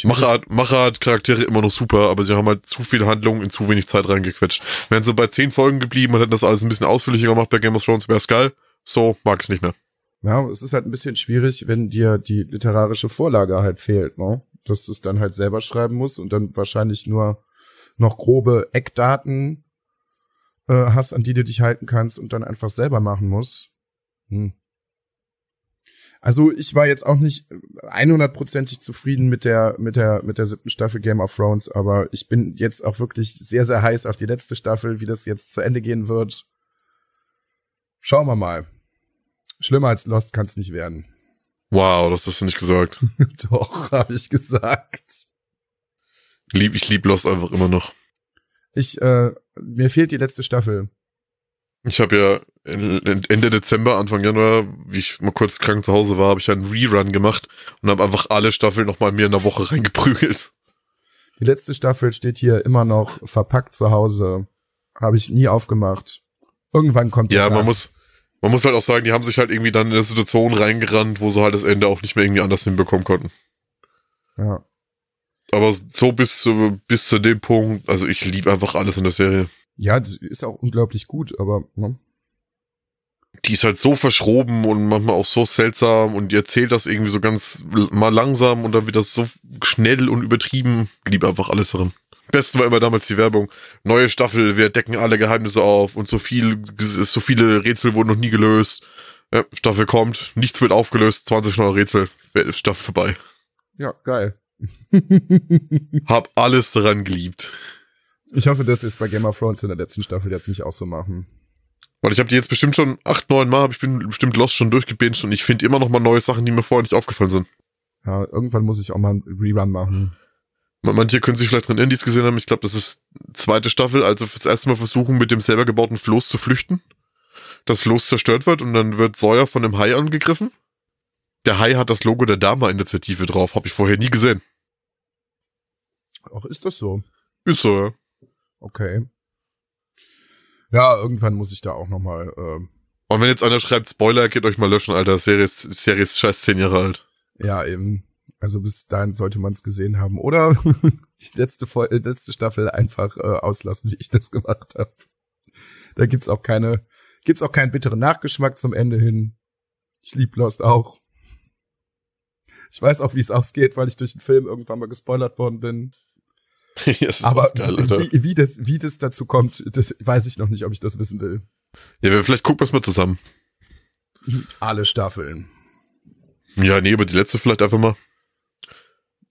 Macher hat, Macher hat Charaktere immer noch super, aber sie haben halt zu viel Handlung in zu wenig Zeit reingequetscht. Wären sie bei zehn Folgen geblieben und hätten das alles ein bisschen ausführlicher gemacht bei Game of Thrones, wäre es geil. So mag ich nicht mehr. Ja, es ist halt ein bisschen schwierig, wenn dir die literarische Vorlage halt fehlt, ne? Dass du es dann halt selber schreiben musst und dann wahrscheinlich nur noch grobe Eckdaten äh, hast, an die du dich halten kannst und dann einfach selber machen musst. Hm. Also ich war jetzt auch nicht 100%ig zufrieden mit der mit der mit der siebten Staffel Game of Thrones, aber ich bin jetzt auch wirklich sehr sehr heiß auf die letzte Staffel, wie das jetzt zu Ende gehen wird. Schauen wir mal. Schlimmer als Lost kann es nicht werden. Wow, das hast du nicht gesagt. Doch, habe ich gesagt. Lieb, ich lieb Lost einfach immer noch. Ich, äh, mir fehlt die letzte Staffel. Ich habe ja Ende Dezember, Anfang Januar, wie ich mal kurz krank zu Hause war, habe ich ja einen Rerun gemacht und habe einfach alle Staffeln nochmal mir in der Woche reingeprügelt. Die letzte Staffel steht hier immer noch verpackt zu Hause. Habe ich nie aufgemacht. Irgendwann kommt Ja, der man muss, man muss halt auch sagen, die haben sich halt irgendwie dann in eine Situation reingerannt, wo sie halt das Ende auch nicht mehr irgendwie anders hinbekommen konnten. Ja. Aber so bis zu, bis zu dem Punkt, also ich liebe einfach alles in der Serie. Ja, das ist auch unglaublich gut, aber ne? Die ist halt so verschroben und manchmal auch so seltsam und die erzählt das irgendwie so ganz mal langsam und dann wird das so schnell und übertrieben. Liebe einfach alles darin. Besten war immer damals die Werbung. Neue Staffel, wir decken alle Geheimnisse auf und so viel, so viele Rätsel wurden noch nie gelöst. Ja, Staffel kommt, nichts wird aufgelöst, 20 neue Rätsel, Staffel vorbei. ja, geil. Hab alles daran geliebt. Ich hoffe, das ist bei Game of Thrones in der letzten Staffel jetzt nicht auch so machen. Weil ich habe die jetzt bestimmt schon acht, neun Mal, hab ich bin bestimmt Lost schon durchgebinged und ich finde immer noch mal neue Sachen, die mir vorher nicht aufgefallen sind. Ja, irgendwann muss ich auch mal einen Rerun machen. Man- Manche können sich vielleicht dran erinnern, die es gesehen haben. Ich glaube, das ist zweite Staffel, also das erste Mal versuchen, mit dem selber gebauten Floß zu flüchten. Das Floß zerstört wird und dann wird Sawyer von einem Hai angegriffen. Der Hai hat das Logo der Dama-Initiative drauf. Habe ich vorher nie gesehen. Auch ist das so? Ist so, ja. Okay. Ja, irgendwann muss ich da auch noch mal. Äh, Und wenn jetzt einer schreibt, Spoiler, geht euch mal löschen, Alter. Serie ist, Serie ist scheiß zehn Jahre alt. ja, eben. Also bis dahin sollte man es gesehen haben. Oder die letzte, Fol äh, letzte Staffel einfach äh, auslassen, wie ich das gemacht habe. Da gibt's auch keine, gibt's auch keinen bitteren Nachgeschmack zum Ende hin. Ich lieb Lost auch. Ich weiß auch, wie es ausgeht, weil ich durch den Film irgendwann mal gespoilert worden bin. Aber geil, wie, wie, das, wie das dazu kommt, das weiß ich noch nicht, ob ich das wissen will. Ja, vielleicht gucken wir es mal zusammen. Alle Staffeln. Ja, nee, aber die letzte vielleicht einfach mal.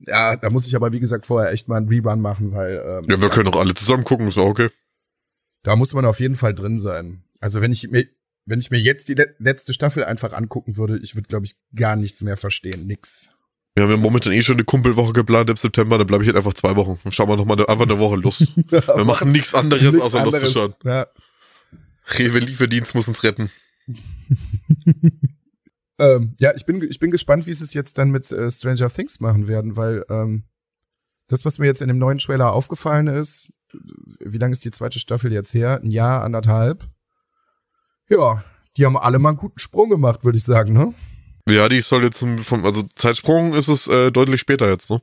Ja, da muss ich aber, wie gesagt, vorher echt mal einen Rerun machen, weil ähm, Ja, wir können auch alle zusammen gucken, ist auch okay. da muss man auf jeden Fall drin sein. Also wenn ich mir, wenn ich mir jetzt die le letzte Staffel einfach angucken würde, ich würde, glaube ich, gar nichts mehr verstehen. Nix. Wir haben ja momentan eh schon eine Kumpelwoche geplant im September, dann bleibe ich halt einfach zwei Wochen. Dann schauen wir noch mal eine, einfach eine Woche Lust. Wir machen nichts anderes, Nix außer Lust zu anderes. schauen. Ja. Rewe Lieferdienst muss uns retten. Ähm, ja, ich bin, ich bin gespannt, wie sie es jetzt dann mit äh, Stranger Things machen werden, weil ähm, das, was mir jetzt in dem neuen Trailer aufgefallen ist, wie lange ist die zweite Staffel jetzt her? Ein Jahr, anderthalb? Ja, die haben alle mal einen guten Sprung gemacht, würde ich sagen, ne? Ja, die soll jetzt vom, also Zeitsprung ist es äh, deutlich später jetzt, ne?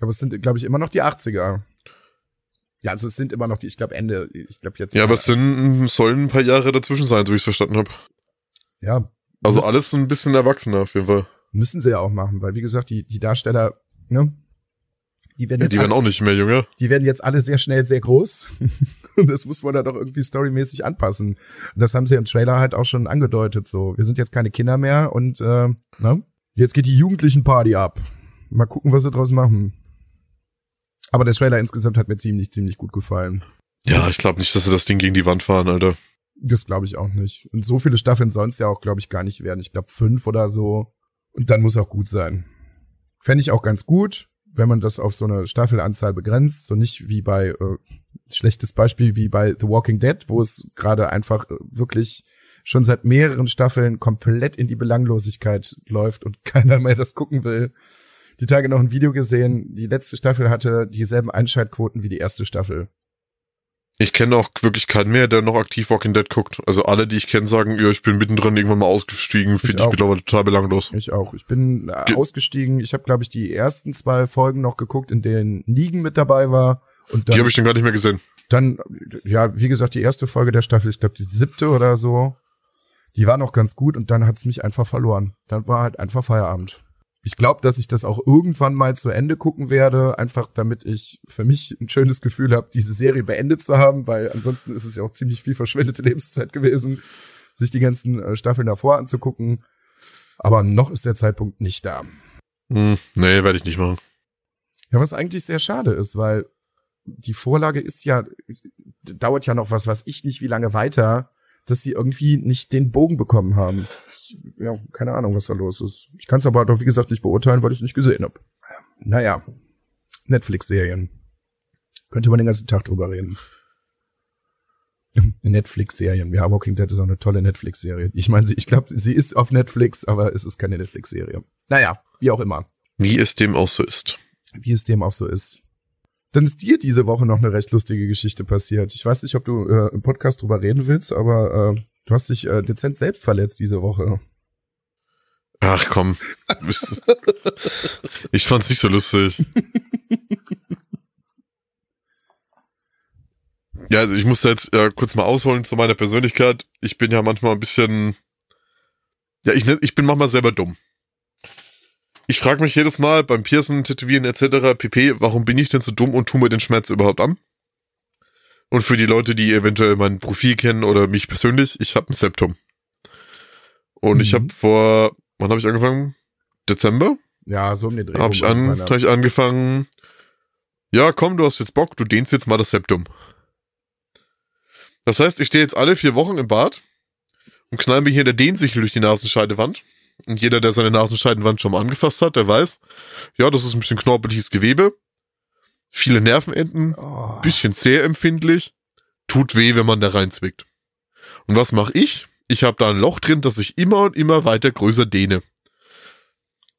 Aber es sind, glaube ich, immer noch die 80er. Ja, also es sind immer noch die, ich glaube Ende, ich glaube jetzt. Ja, aber es sind, sollen ein paar Jahre dazwischen sein, so wie ich es verstanden habe. ja, Also Müssen- alles ein bisschen erwachsener auf jeden Fall. müssen sie ja auch machen, weil wie gesagt, die, die Darsteller, ne? Die werden, Ja, jetzt die werden alle, auch nicht mehr jünger. die werden jetzt alle sehr schnell sehr groß. Und das muss man dann doch irgendwie storymäßig anpassen. Und das haben sie im Trailer halt auch schon angedeutet. So, wir sind jetzt keine Kinder mehr und äh, ne? jetzt geht die jugendlichen Party ab. Mal gucken, was sie draus machen. Aber der Trailer insgesamt hat mir ziemlich, ziemlich gut gefallen. Ja, ich glaube nicht, dass sie das Ding gegen die Wand fahren, Alter. Das glaube ich auch nicht. Und so viele Staffeln es ja auch, glaube ich, gar nicht werden. Ich glaube fünf oder so. Und dann muss auch gut sein. Fände ich auch ganz gut, wenn man das auf so eine Staffelanzahl begrenzt. So nicht wie bei, äh, schlechtes Beispiel wie bei The Walking Dead, wo es gerade einfach äh, wirklich schon seit mehreren Staffeln komplett in die Belanglosigkeit läuft und keiner mehr das gucken will. Die Tage noch ein Video gesehen, die letzte Staffel hatte dieselben Einschaltquoten wie die erste Staffel. Ich kenne auch wirklich keinen mehr, der noch aktiv Walking Dead guckt. Also alle, die ich kenne, sagen, ja, ich bin mittendrin irgendwann mal ausgestiegen. Finde ich mittlerweile total belanglos. Ich auch. Ich bin äh, Ge- ausgestiegen. Ich habe, glaube ich, die ersten zwei Folgen noch geguckt, in denen Nigen mit dabei war. Und Die dann, habe ich dann gar nicht mehr gesehen. dann, ja, wie gesagt, die erste Folge der Staffel, ich glaube die siebte oder so, die war noch ganz gut und dann hat's mich einfach verloren. Dann war halt einfach Feierabend. Ich glaube, dass ich das auch irgendwann mal zu Ende gucken werde, einfach damit ich für mich ein schönes Gefühl habe, diese Serie beendet zu haben, weil ansonsten ist es ja auch ziemlich viel verschwendete Lebenszeit gewesen, sich die ganzen äh, Staffeln davor anzugucken. Aber noch ist der Zeitpunkt nicht da. Hm, nee, werde ich nicht machen. Ja, was eigentlich sehr schade ist, weil die Vorlage ist ja, dauert ja noch was, was ich nicht wie lange weiter, dass sie irgendwie nicht den Bogen bekommen haben. Ich, ja, keine Ahnung, was da los ist. Ich kann es aber doch, wie gesagt, nicht beurteilen, weil ich es nicht gesehen habe. Naja, Netflix-Serien. Könnte man den ganzen Tag drüber reden. Netflix-Serien. Ja, Walking Dead ist auch eine tolle Netflix-Serie. Ich meine, ich glaube, sie ist auf Netflix, aber es ist keine Netflix-Serie. Naja, wie auch immer Wie es dem auch so ist. wie es dem auch so ist. Dann ist dir diese Woche noch eine recht lustige Geschichte passiert. Ich weiß nicht, ob du äh, im Podcast drüber reden willst, aber äh, du hast dich äh, dezent selbst verletzt diese Woche. Ach komm. Ich fand's nicht so lustig. Ja, also ich muss da jetzt äh, kurz mal ausholen zu meiner Persönlichkeit. Ich bin ja manchmal ein bisschen. Ja, ich, ich bin manchmal selber dumm. Ich frage mich jedes Mal beim Piercen, Tätowieren etc. pp, warum bin ich denn so dumm und tu mir den Schmerz überhaupt an? Und für die Leute, die eventuell mein Profil kennen oder mich persönlich, ich habe ein Septum. Und ich Mhm. habe vor, wann habe ich angefangen? Dezember? Ja, so um den Dreh. Habe ich, an, hab ich angefangen. Ja, komm, du hast jetzt Bock, du dehnst jetzt mal das Septum. Das heißt, ich stehe jetzt alle vier Wochen im Bad und knall mir hier der Dehnsichel durch die Nasenscheidewand. Und jeder, der seine Nasenscheidenwand schon mal angefasst hat, der weiß, ja, das ist ein bisschen knorpeliges Gewebe, viele Nervenenden, Oh, bisschen sehr empfindlich, tut weh, wenn man da reinzwickt. Und was mache ich? Ich habe da ein Loch drin, das ich immer und immer weiter größer dehne.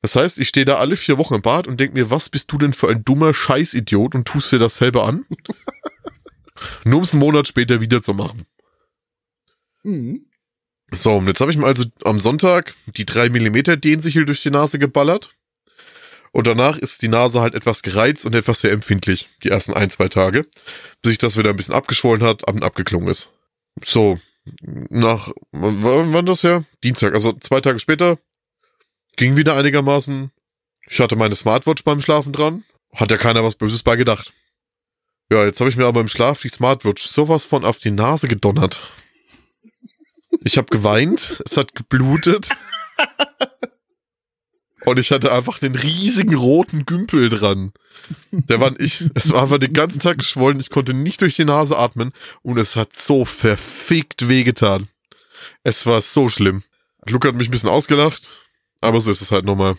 Das heißt, ich stehe da alle vier Wochen im Bad und denk mir, was bist du denn für ein dummer Scheißidiot und tust dir das selber an? Nur um es einen Monat später wieder zu machen. mhm. So, und jetzt habe ich mir also am Sonntag die 3 mm Dehnsichel durch die Nase geballert. Und danach ist die Nase halt etwas gereizt und etwas sehr empfindlich, die ersten ein, zwei Tage, bis sich das wieder ein bisschen abgeschwollen hat und abgeklungen ist. So, nach, wann das her? Dienstag, also zwei Tage später, ging wieder einigermaßen. Ich hatte meine Smartwatch beim Schlafen dran, hat ja keiner was Böses bei gedacht. Ja, jetzt habe ich mir aber im Schlaf die Smartwatch sowas von auf die Nase gedonnert. Ich habe geweint, es hat geblutet. Und ich hatte einfach einen riesigen roten Gümpel dran. Der war ich, es war einfach den ganzen Tag geschwollen, ich konnte nicht durch die Nase atmen und es hat so verfickt wehgetan. Es war so schlimm. Luca hat mich ein bisschen ausgelacht, aber so ist es halt nochmal.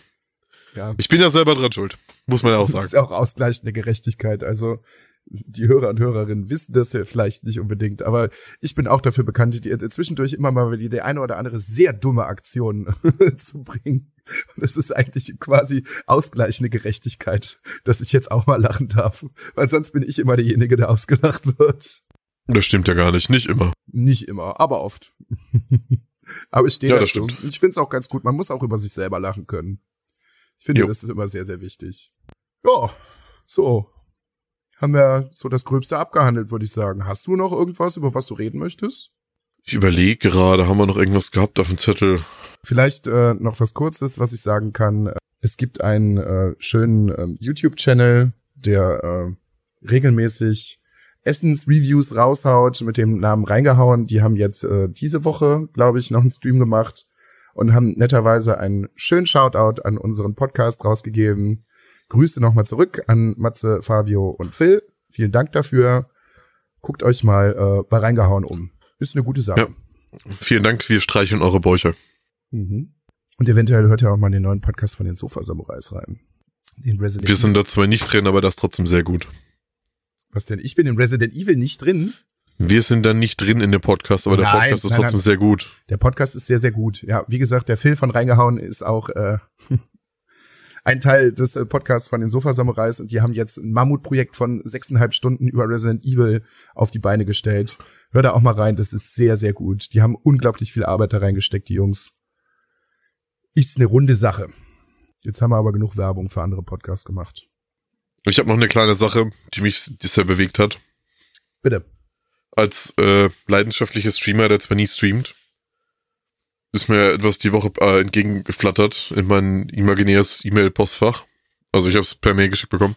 Ja. Ich bin ja selber dran schuld, muss man ja auch Das sagen. ist auch ausgleichende Gerechtigkeit. Also die Hörer und Hörerinnen wissen das ja vielleicht nicht unbedingt, aber ich bin auch dafür bekannt, die, zwischendurch immer mal die, die eine oder andere sehr dumme Aktion zu bringen. Und es ist eigentlich quasi ausgleichende Gerechtigkeit, dass ich jetzt auch mal lachen darf, weil sonst bin ich immer derjenige, der ausgelacht wird. Das stimmt ja gar nicht, nicht immer. Nicht immer, aber oft. aber ich stehe Ja, das dazu. stimmt. Ich finde es auch ganz gut. Man muss auch über sich selber lachen können. Ich finde, Jo. das ist immer sehr, sehr wichtig. Ja, so. Haben wir so das Gröbste abgehandelt, würde ich sagen. Hast du noch irgendwas, über was du reden möchtest? Ich überlege gerade, haben wir noch irgendwas gehabt auf dem Zettel? Vielleicht äh, noch was Kurzes, was ich sagen kann. Es gibt einen äh, schönen ähm, YouTube-Channel, der äh, regelmäßig Essensreviews raushaut mit dem Namen reingehauen. Die haben jetzt äh, diese Woche, glaube ich, noch einen Stream gemacht und haben netterweise einen schönen Shoutout an unseren Podcast rausgegeben. Grüße nochmal zurück an Matze, Fabio und Phil. Vielen Dank dafür. Guckt euch mal äh, bei reingehauen um. Ist eine gute Sache. Ja. Vielen Dank, wir streicheln eure Bäuche. Mhm. Und eventuell hört ihr auch mal den neuen Podcast von den Sofa-Samurais rein. Den Resident Wir sind da zwar nicht drin, aber das ist trotzdem sehr gut. Was denn? Ich bin in Resident Evil nicht drin. Wir sind da nicht drin in dem Podcast, aber der Nein, Podcast ist nein, trotzdem nein. sehr gut. Der Podcast ist sehr, sehr gut. Ja, wie gesagt, der Phil von reingehauen ist auch äh, ein Teil des äh, Podcasts von den Sofa-Samurais und die haben jetzt ein Mammutprojekt von sechseinhalb Stunden über Resident Evil auf die Beine gestellt. Hör da auch mal rein, das ist sehr, sehr gut. Die haben unglaublich viel Arbeit da reingesteckt, die Jungs. Ist eine runde Sache. Jetzt haben wir aber genug Werbung für andere Podcasts gemacht. Ich habe noch eine kleine Sache, die mich sehr bewegt hat. Bitte. Als äh, leidenschaftlicher Streamer, der zwar nie streamt, ist mir etwas die Woche äh, entgegengeflattert in mein imaginäres E-Mail-Postfach. Also ich habe es per Mail geschickt bekommen.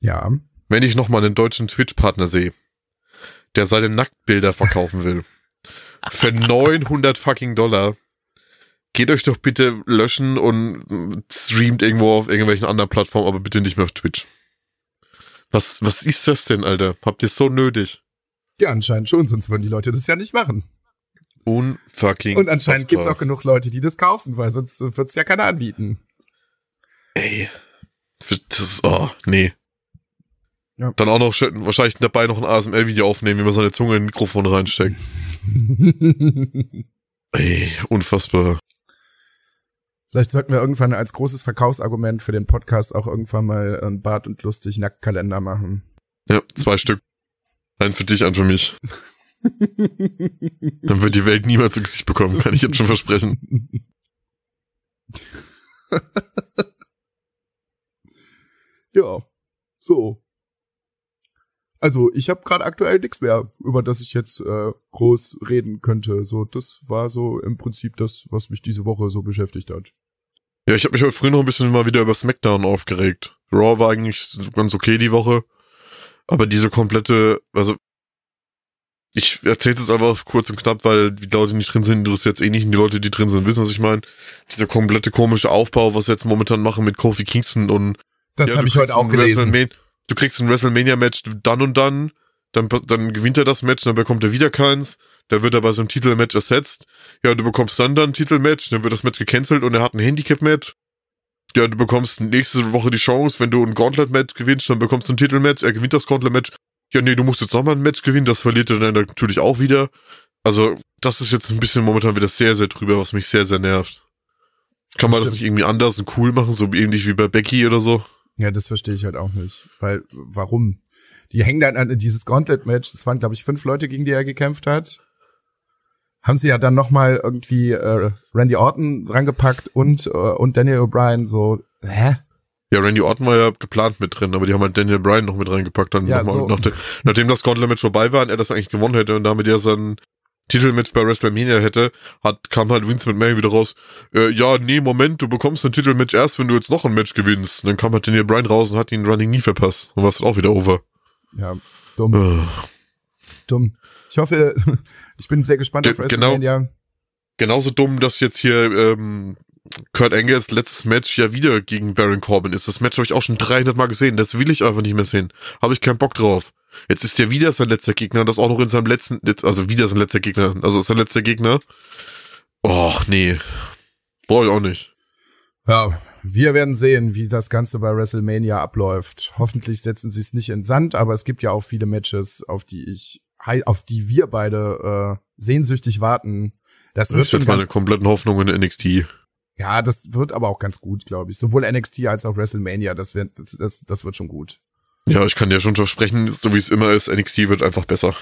Ja. Wenn ich nochmal einen deutschen Twitch-Partner sehe, der seine Nacktbilder verkaufen will, für 900 fucking Dollar, geht euch doch bitte löschen und streamt irgendwo auf irgendwelchen anderen Plattformen, aber bitte nicht mehr auf Twitch. Was, was ist das denn, Alter? Habt ihr so nötig? Ja, anscheinend schon, sonst würden die Leute das ja nicht machen. Unfucking. Und anscheinend gibt's auch genug Leute, die das kaufen, weil sonst wird's ja keiner anbieten. Ey. Das ist, oh, nee. Ja. Dann auch noch wahrscheinlich dabei noch ein ASML-Video aufnehmen, wie man seine Zunge in ein Mikrofon reinsteckt. Ey, unfassbar. Vielleicht sollten wir irgendwann als großes Verkaufsargument für den Podcast auch irgendwann mal einen Bart und lustig Nacktkalender machen. Ja, zwei Stück. Einen für dich, einen für mich. Dann wird die Welt niemals zu Gesicht bekommen, kann ich jetzt schon versprechen. ja, so. Also ich habe gerade aktuell nichts mehr, über das ich jetzt äh, groß reden könnte. So, das war so im Prinzip das, was mich diese Woche so beschäftigt hat. Ja, ich habe mich heute früh noch ein bisschen mal wieder über SmackDown aufgeregt. Raw war eigentlich ganz okay die Woche, aber diese komplette, also ich erzähle es einfach kurz und knapp, weil die Leute, die nicht drin sind, interessiert jetzt eh nicht. Und die Leute, die drin sind, wissen, was ich meine. Dieser komplette komische Aufbau, was sie jetzt momentan machen mit Kofi Kingston und Das Ja, habe ich heute auch gelesen. Du kriegst ein WrestleMania-Match dann und dann, dann, dann gewinnt er das Match, dann bekommt er wieder keins, dann wird er bei so einem Titelmatch ersetzt. Ja, du bekommst dann dann ein Titelmatch, dann wird das Match gecancelt und er hat ein Handicap-Match. Ja, du bekommst nächste Woche die Chance, wenn du ein Gauntlet-Match gewinnst, dann bekommst du ein Titelmatch, er gewinnt das Gauntlet-Match. Ja, nee, du musst jetzt nochmal ein Match gewinnen, das verliert er dann natürlich auch wieder. Also, das ist jetzt ein bisschen momentan wieder sehr, sehr drüber, was mich sehr, sehr nervt. Kann man das stimmt. nicht irgendwie anders und cool machen, so ähnlich wie bei Becky oder so? Ja, das verstehe ich halt auch nicht. Weil, warum? Die hängen dann an dieses Gauntlet-Match. Das waren, glaube ich, fünf Leute, gegen die er gekämpft hat. Haben sie ja dann nochmal irgendwie äh, Randy Orton rangepackt und, äh, und Daniel O'Brien so, hä? Ja, Randy Orton war ja geplant mit drin, aber die haben halt Daniel Bryan noch mit reingepackt. Dann Ja, nochmal, so. nachdem, nachdem das Gauntlet-Match vorbei war und er das eigentlich gewonnen hätte und damit ja sein Titelmatch bei WrestleMania hätte, hat, kam halt Vince McMahon wieder raus, äh, ja, nee, Moment, du bekommst ein Titelmatch erst, wenn du jetzt noch ein Match gewinnst. Und dann kam halt Daniel Bryan raus und hat ihn Running nie verpasst. Und war es auch wieder over. Ja, dumm, Äh, dumm. Ich hoffe, ich bin sehr gespannt Ge- auf WrestleMania. genauso dumm, dass jetzt hier ähm, Kurt Angles letztes Match ja wieder gegen Baron Corbin ist. Das Match habe ich auch schon 300 Mal gesehen. Das will ich einfach nicht mehr sehen. Habe ich keinen Bock drauf. Jetzt ist ja wieder sein letzter Gegner, das auch noch in seinem letzten, also wieder sein letzter Gegner, also sein letzter Gegner. Och, nee. Brauche ich auch nicht. Ja, wir werden sehen, wie das Ganze bei WrestleMania abläuft. Hoffentlich setzen sie es nicht in Sand, aber es gibt ja auch viele Matches, auf die ich, auf die wir beide äh, sehnsüchtig warten. Das wird Ich setze meine kompletten Hoffnungen in NXT. Ja, das wird aber auch ganz gut, glaube ich. Sowohl NXT als auch WrestleMania, das wird, das, das, das wird schon gut. Ja, ich kann dir schon versprechen, so wie es immer ist, NXT wird einfach besser.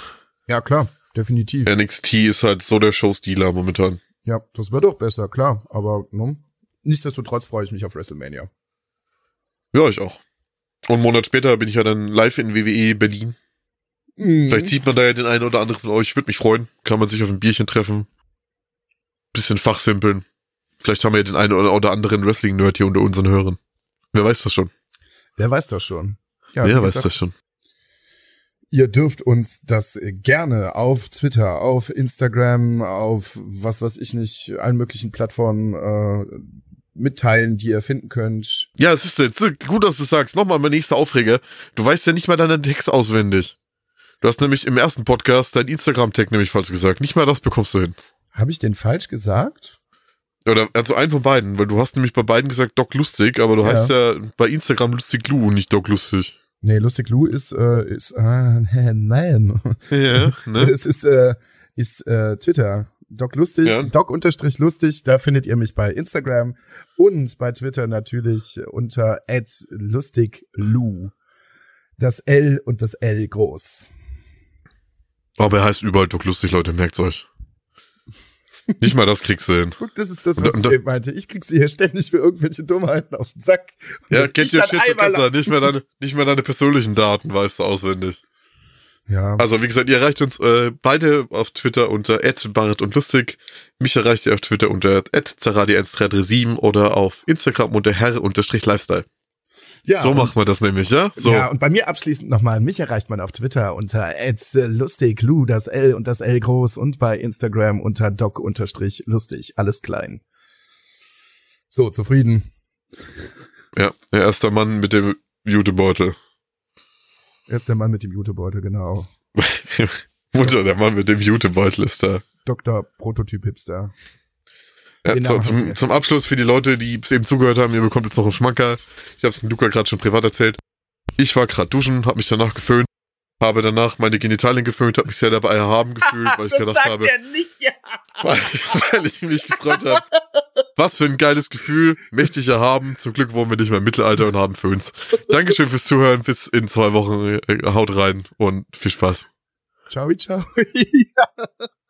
Ja, klar, definitiv. NXT ist halt so der Showstealer momentan. Ja, das wird auch besser, klar. Aber ne? nichtsdestotrotz freue ich mich auf WrestleMania. Ja, ich auch. Und einen Monat später bin ich ja dann live in WWE Berlin. Mhm. Vielleicht sieht man da ja den einen oder anderen von euch. Würde mich freuen. Kann man sich auf ein Bierchen treffen. Bisschen fachsimpeln. Vielleicht haben wir ja den einen oder anderen Wrestling-Nerd hier unter unseren Hörern. Wer weiß das schon? Wer weiß das schon? Ja, Wer weiß gesagt, das schon? Ihr dürft uns das gerne auf Twitter, auf Instagram, auf was weiß ich nicht, allen möglichen Plattformen äh, mitteilen, die ihr finden könnt. Ja, es ist jetzt gut, dass du sagst. Nochmal mein nächster Aufreger. Du weißt ja nicht mal deinen Text auswendig. Du hast nämlich im ersten Podcast dein Instagram-Tag nämlich falsch gesagt. Nicht mal das bekommst du hin. Habe ich den falsch gesagt? Oder also einen von beiden, weil du hast nämlich bei beiden gesagt Doc Lustig, aber du Ja. heißt ja bei Instagram Lustig Lu und nicht Doc Lustig. Nee, Lustig Lou ist, äh, ist, ah, nein. Ja, ne? Es ist, äh, ist äh, Twitter. Doc Lustig, Ja. Doc unterstrich lustig, da findet ihr mich bei Instagram. Und bei Twitter natürlich unter lustiglu. Das L und das L groß. Aber er heißt überall Doc lustig, Leute, merkt's euch. Nicht mal das kriegst du hin. Guck, das ist das, was und ich eben meinte. Ich krieg sie hier ständig für irgendwelche Dummheiten auf den Sack. Ja, ihr dann Shit besser. Nicht mehr deine, nicht mehr deine persönlichen Daten weißt du auswendig. Ja, Also, wie gesagt, ihr erreicht uns äh, beide auf Twitter unter @barret und lustig. Mich erreicht ihr auf Twitter unter @zeradi1337 oder auf Instagram unter herr-lifestyle. Ja so macht man das nämlich, ja? So. Ja, und bei mir abschließend nochmal, mich erreicht man auf Twitter unter lustiglu, das L und das L groß und bei Instagram unter doc-lustig, alles klein. So, zufrieden. Ja, der erste Mann mit dem Jutebeutel. Er ist der Mann mit dem Jutebeutel, genau. Mutter, der Mann mit dem Jutebeutel ist da. Dr. Prototyp Hipster. Ja, so, haben zum, zum Abschluss für die Leute, die es eben zugehört haben, ihr bekommt jetzt noch einen Schmankerl. Ich habe es Luca gerade schon privat erzählt. Ich war gerade duschen, habe mich danach geföhnt, habe danach meine Genitalien geföhnt, habe mich sehr dabei erhaben gefühlt, weil ich gedacht habe, nicht, ja. weil, weil ich mich gefreut habe. Was für ein geiles Gefühl, mächtig erhaben. Zum Glück wohnen wir nicht mehr im Mittelalter und haben Föhns. Dankeschön fürs Zuhören, bis in zwei Wochen. Äh, Haut rein und viel Spaß. Ciao, ciao.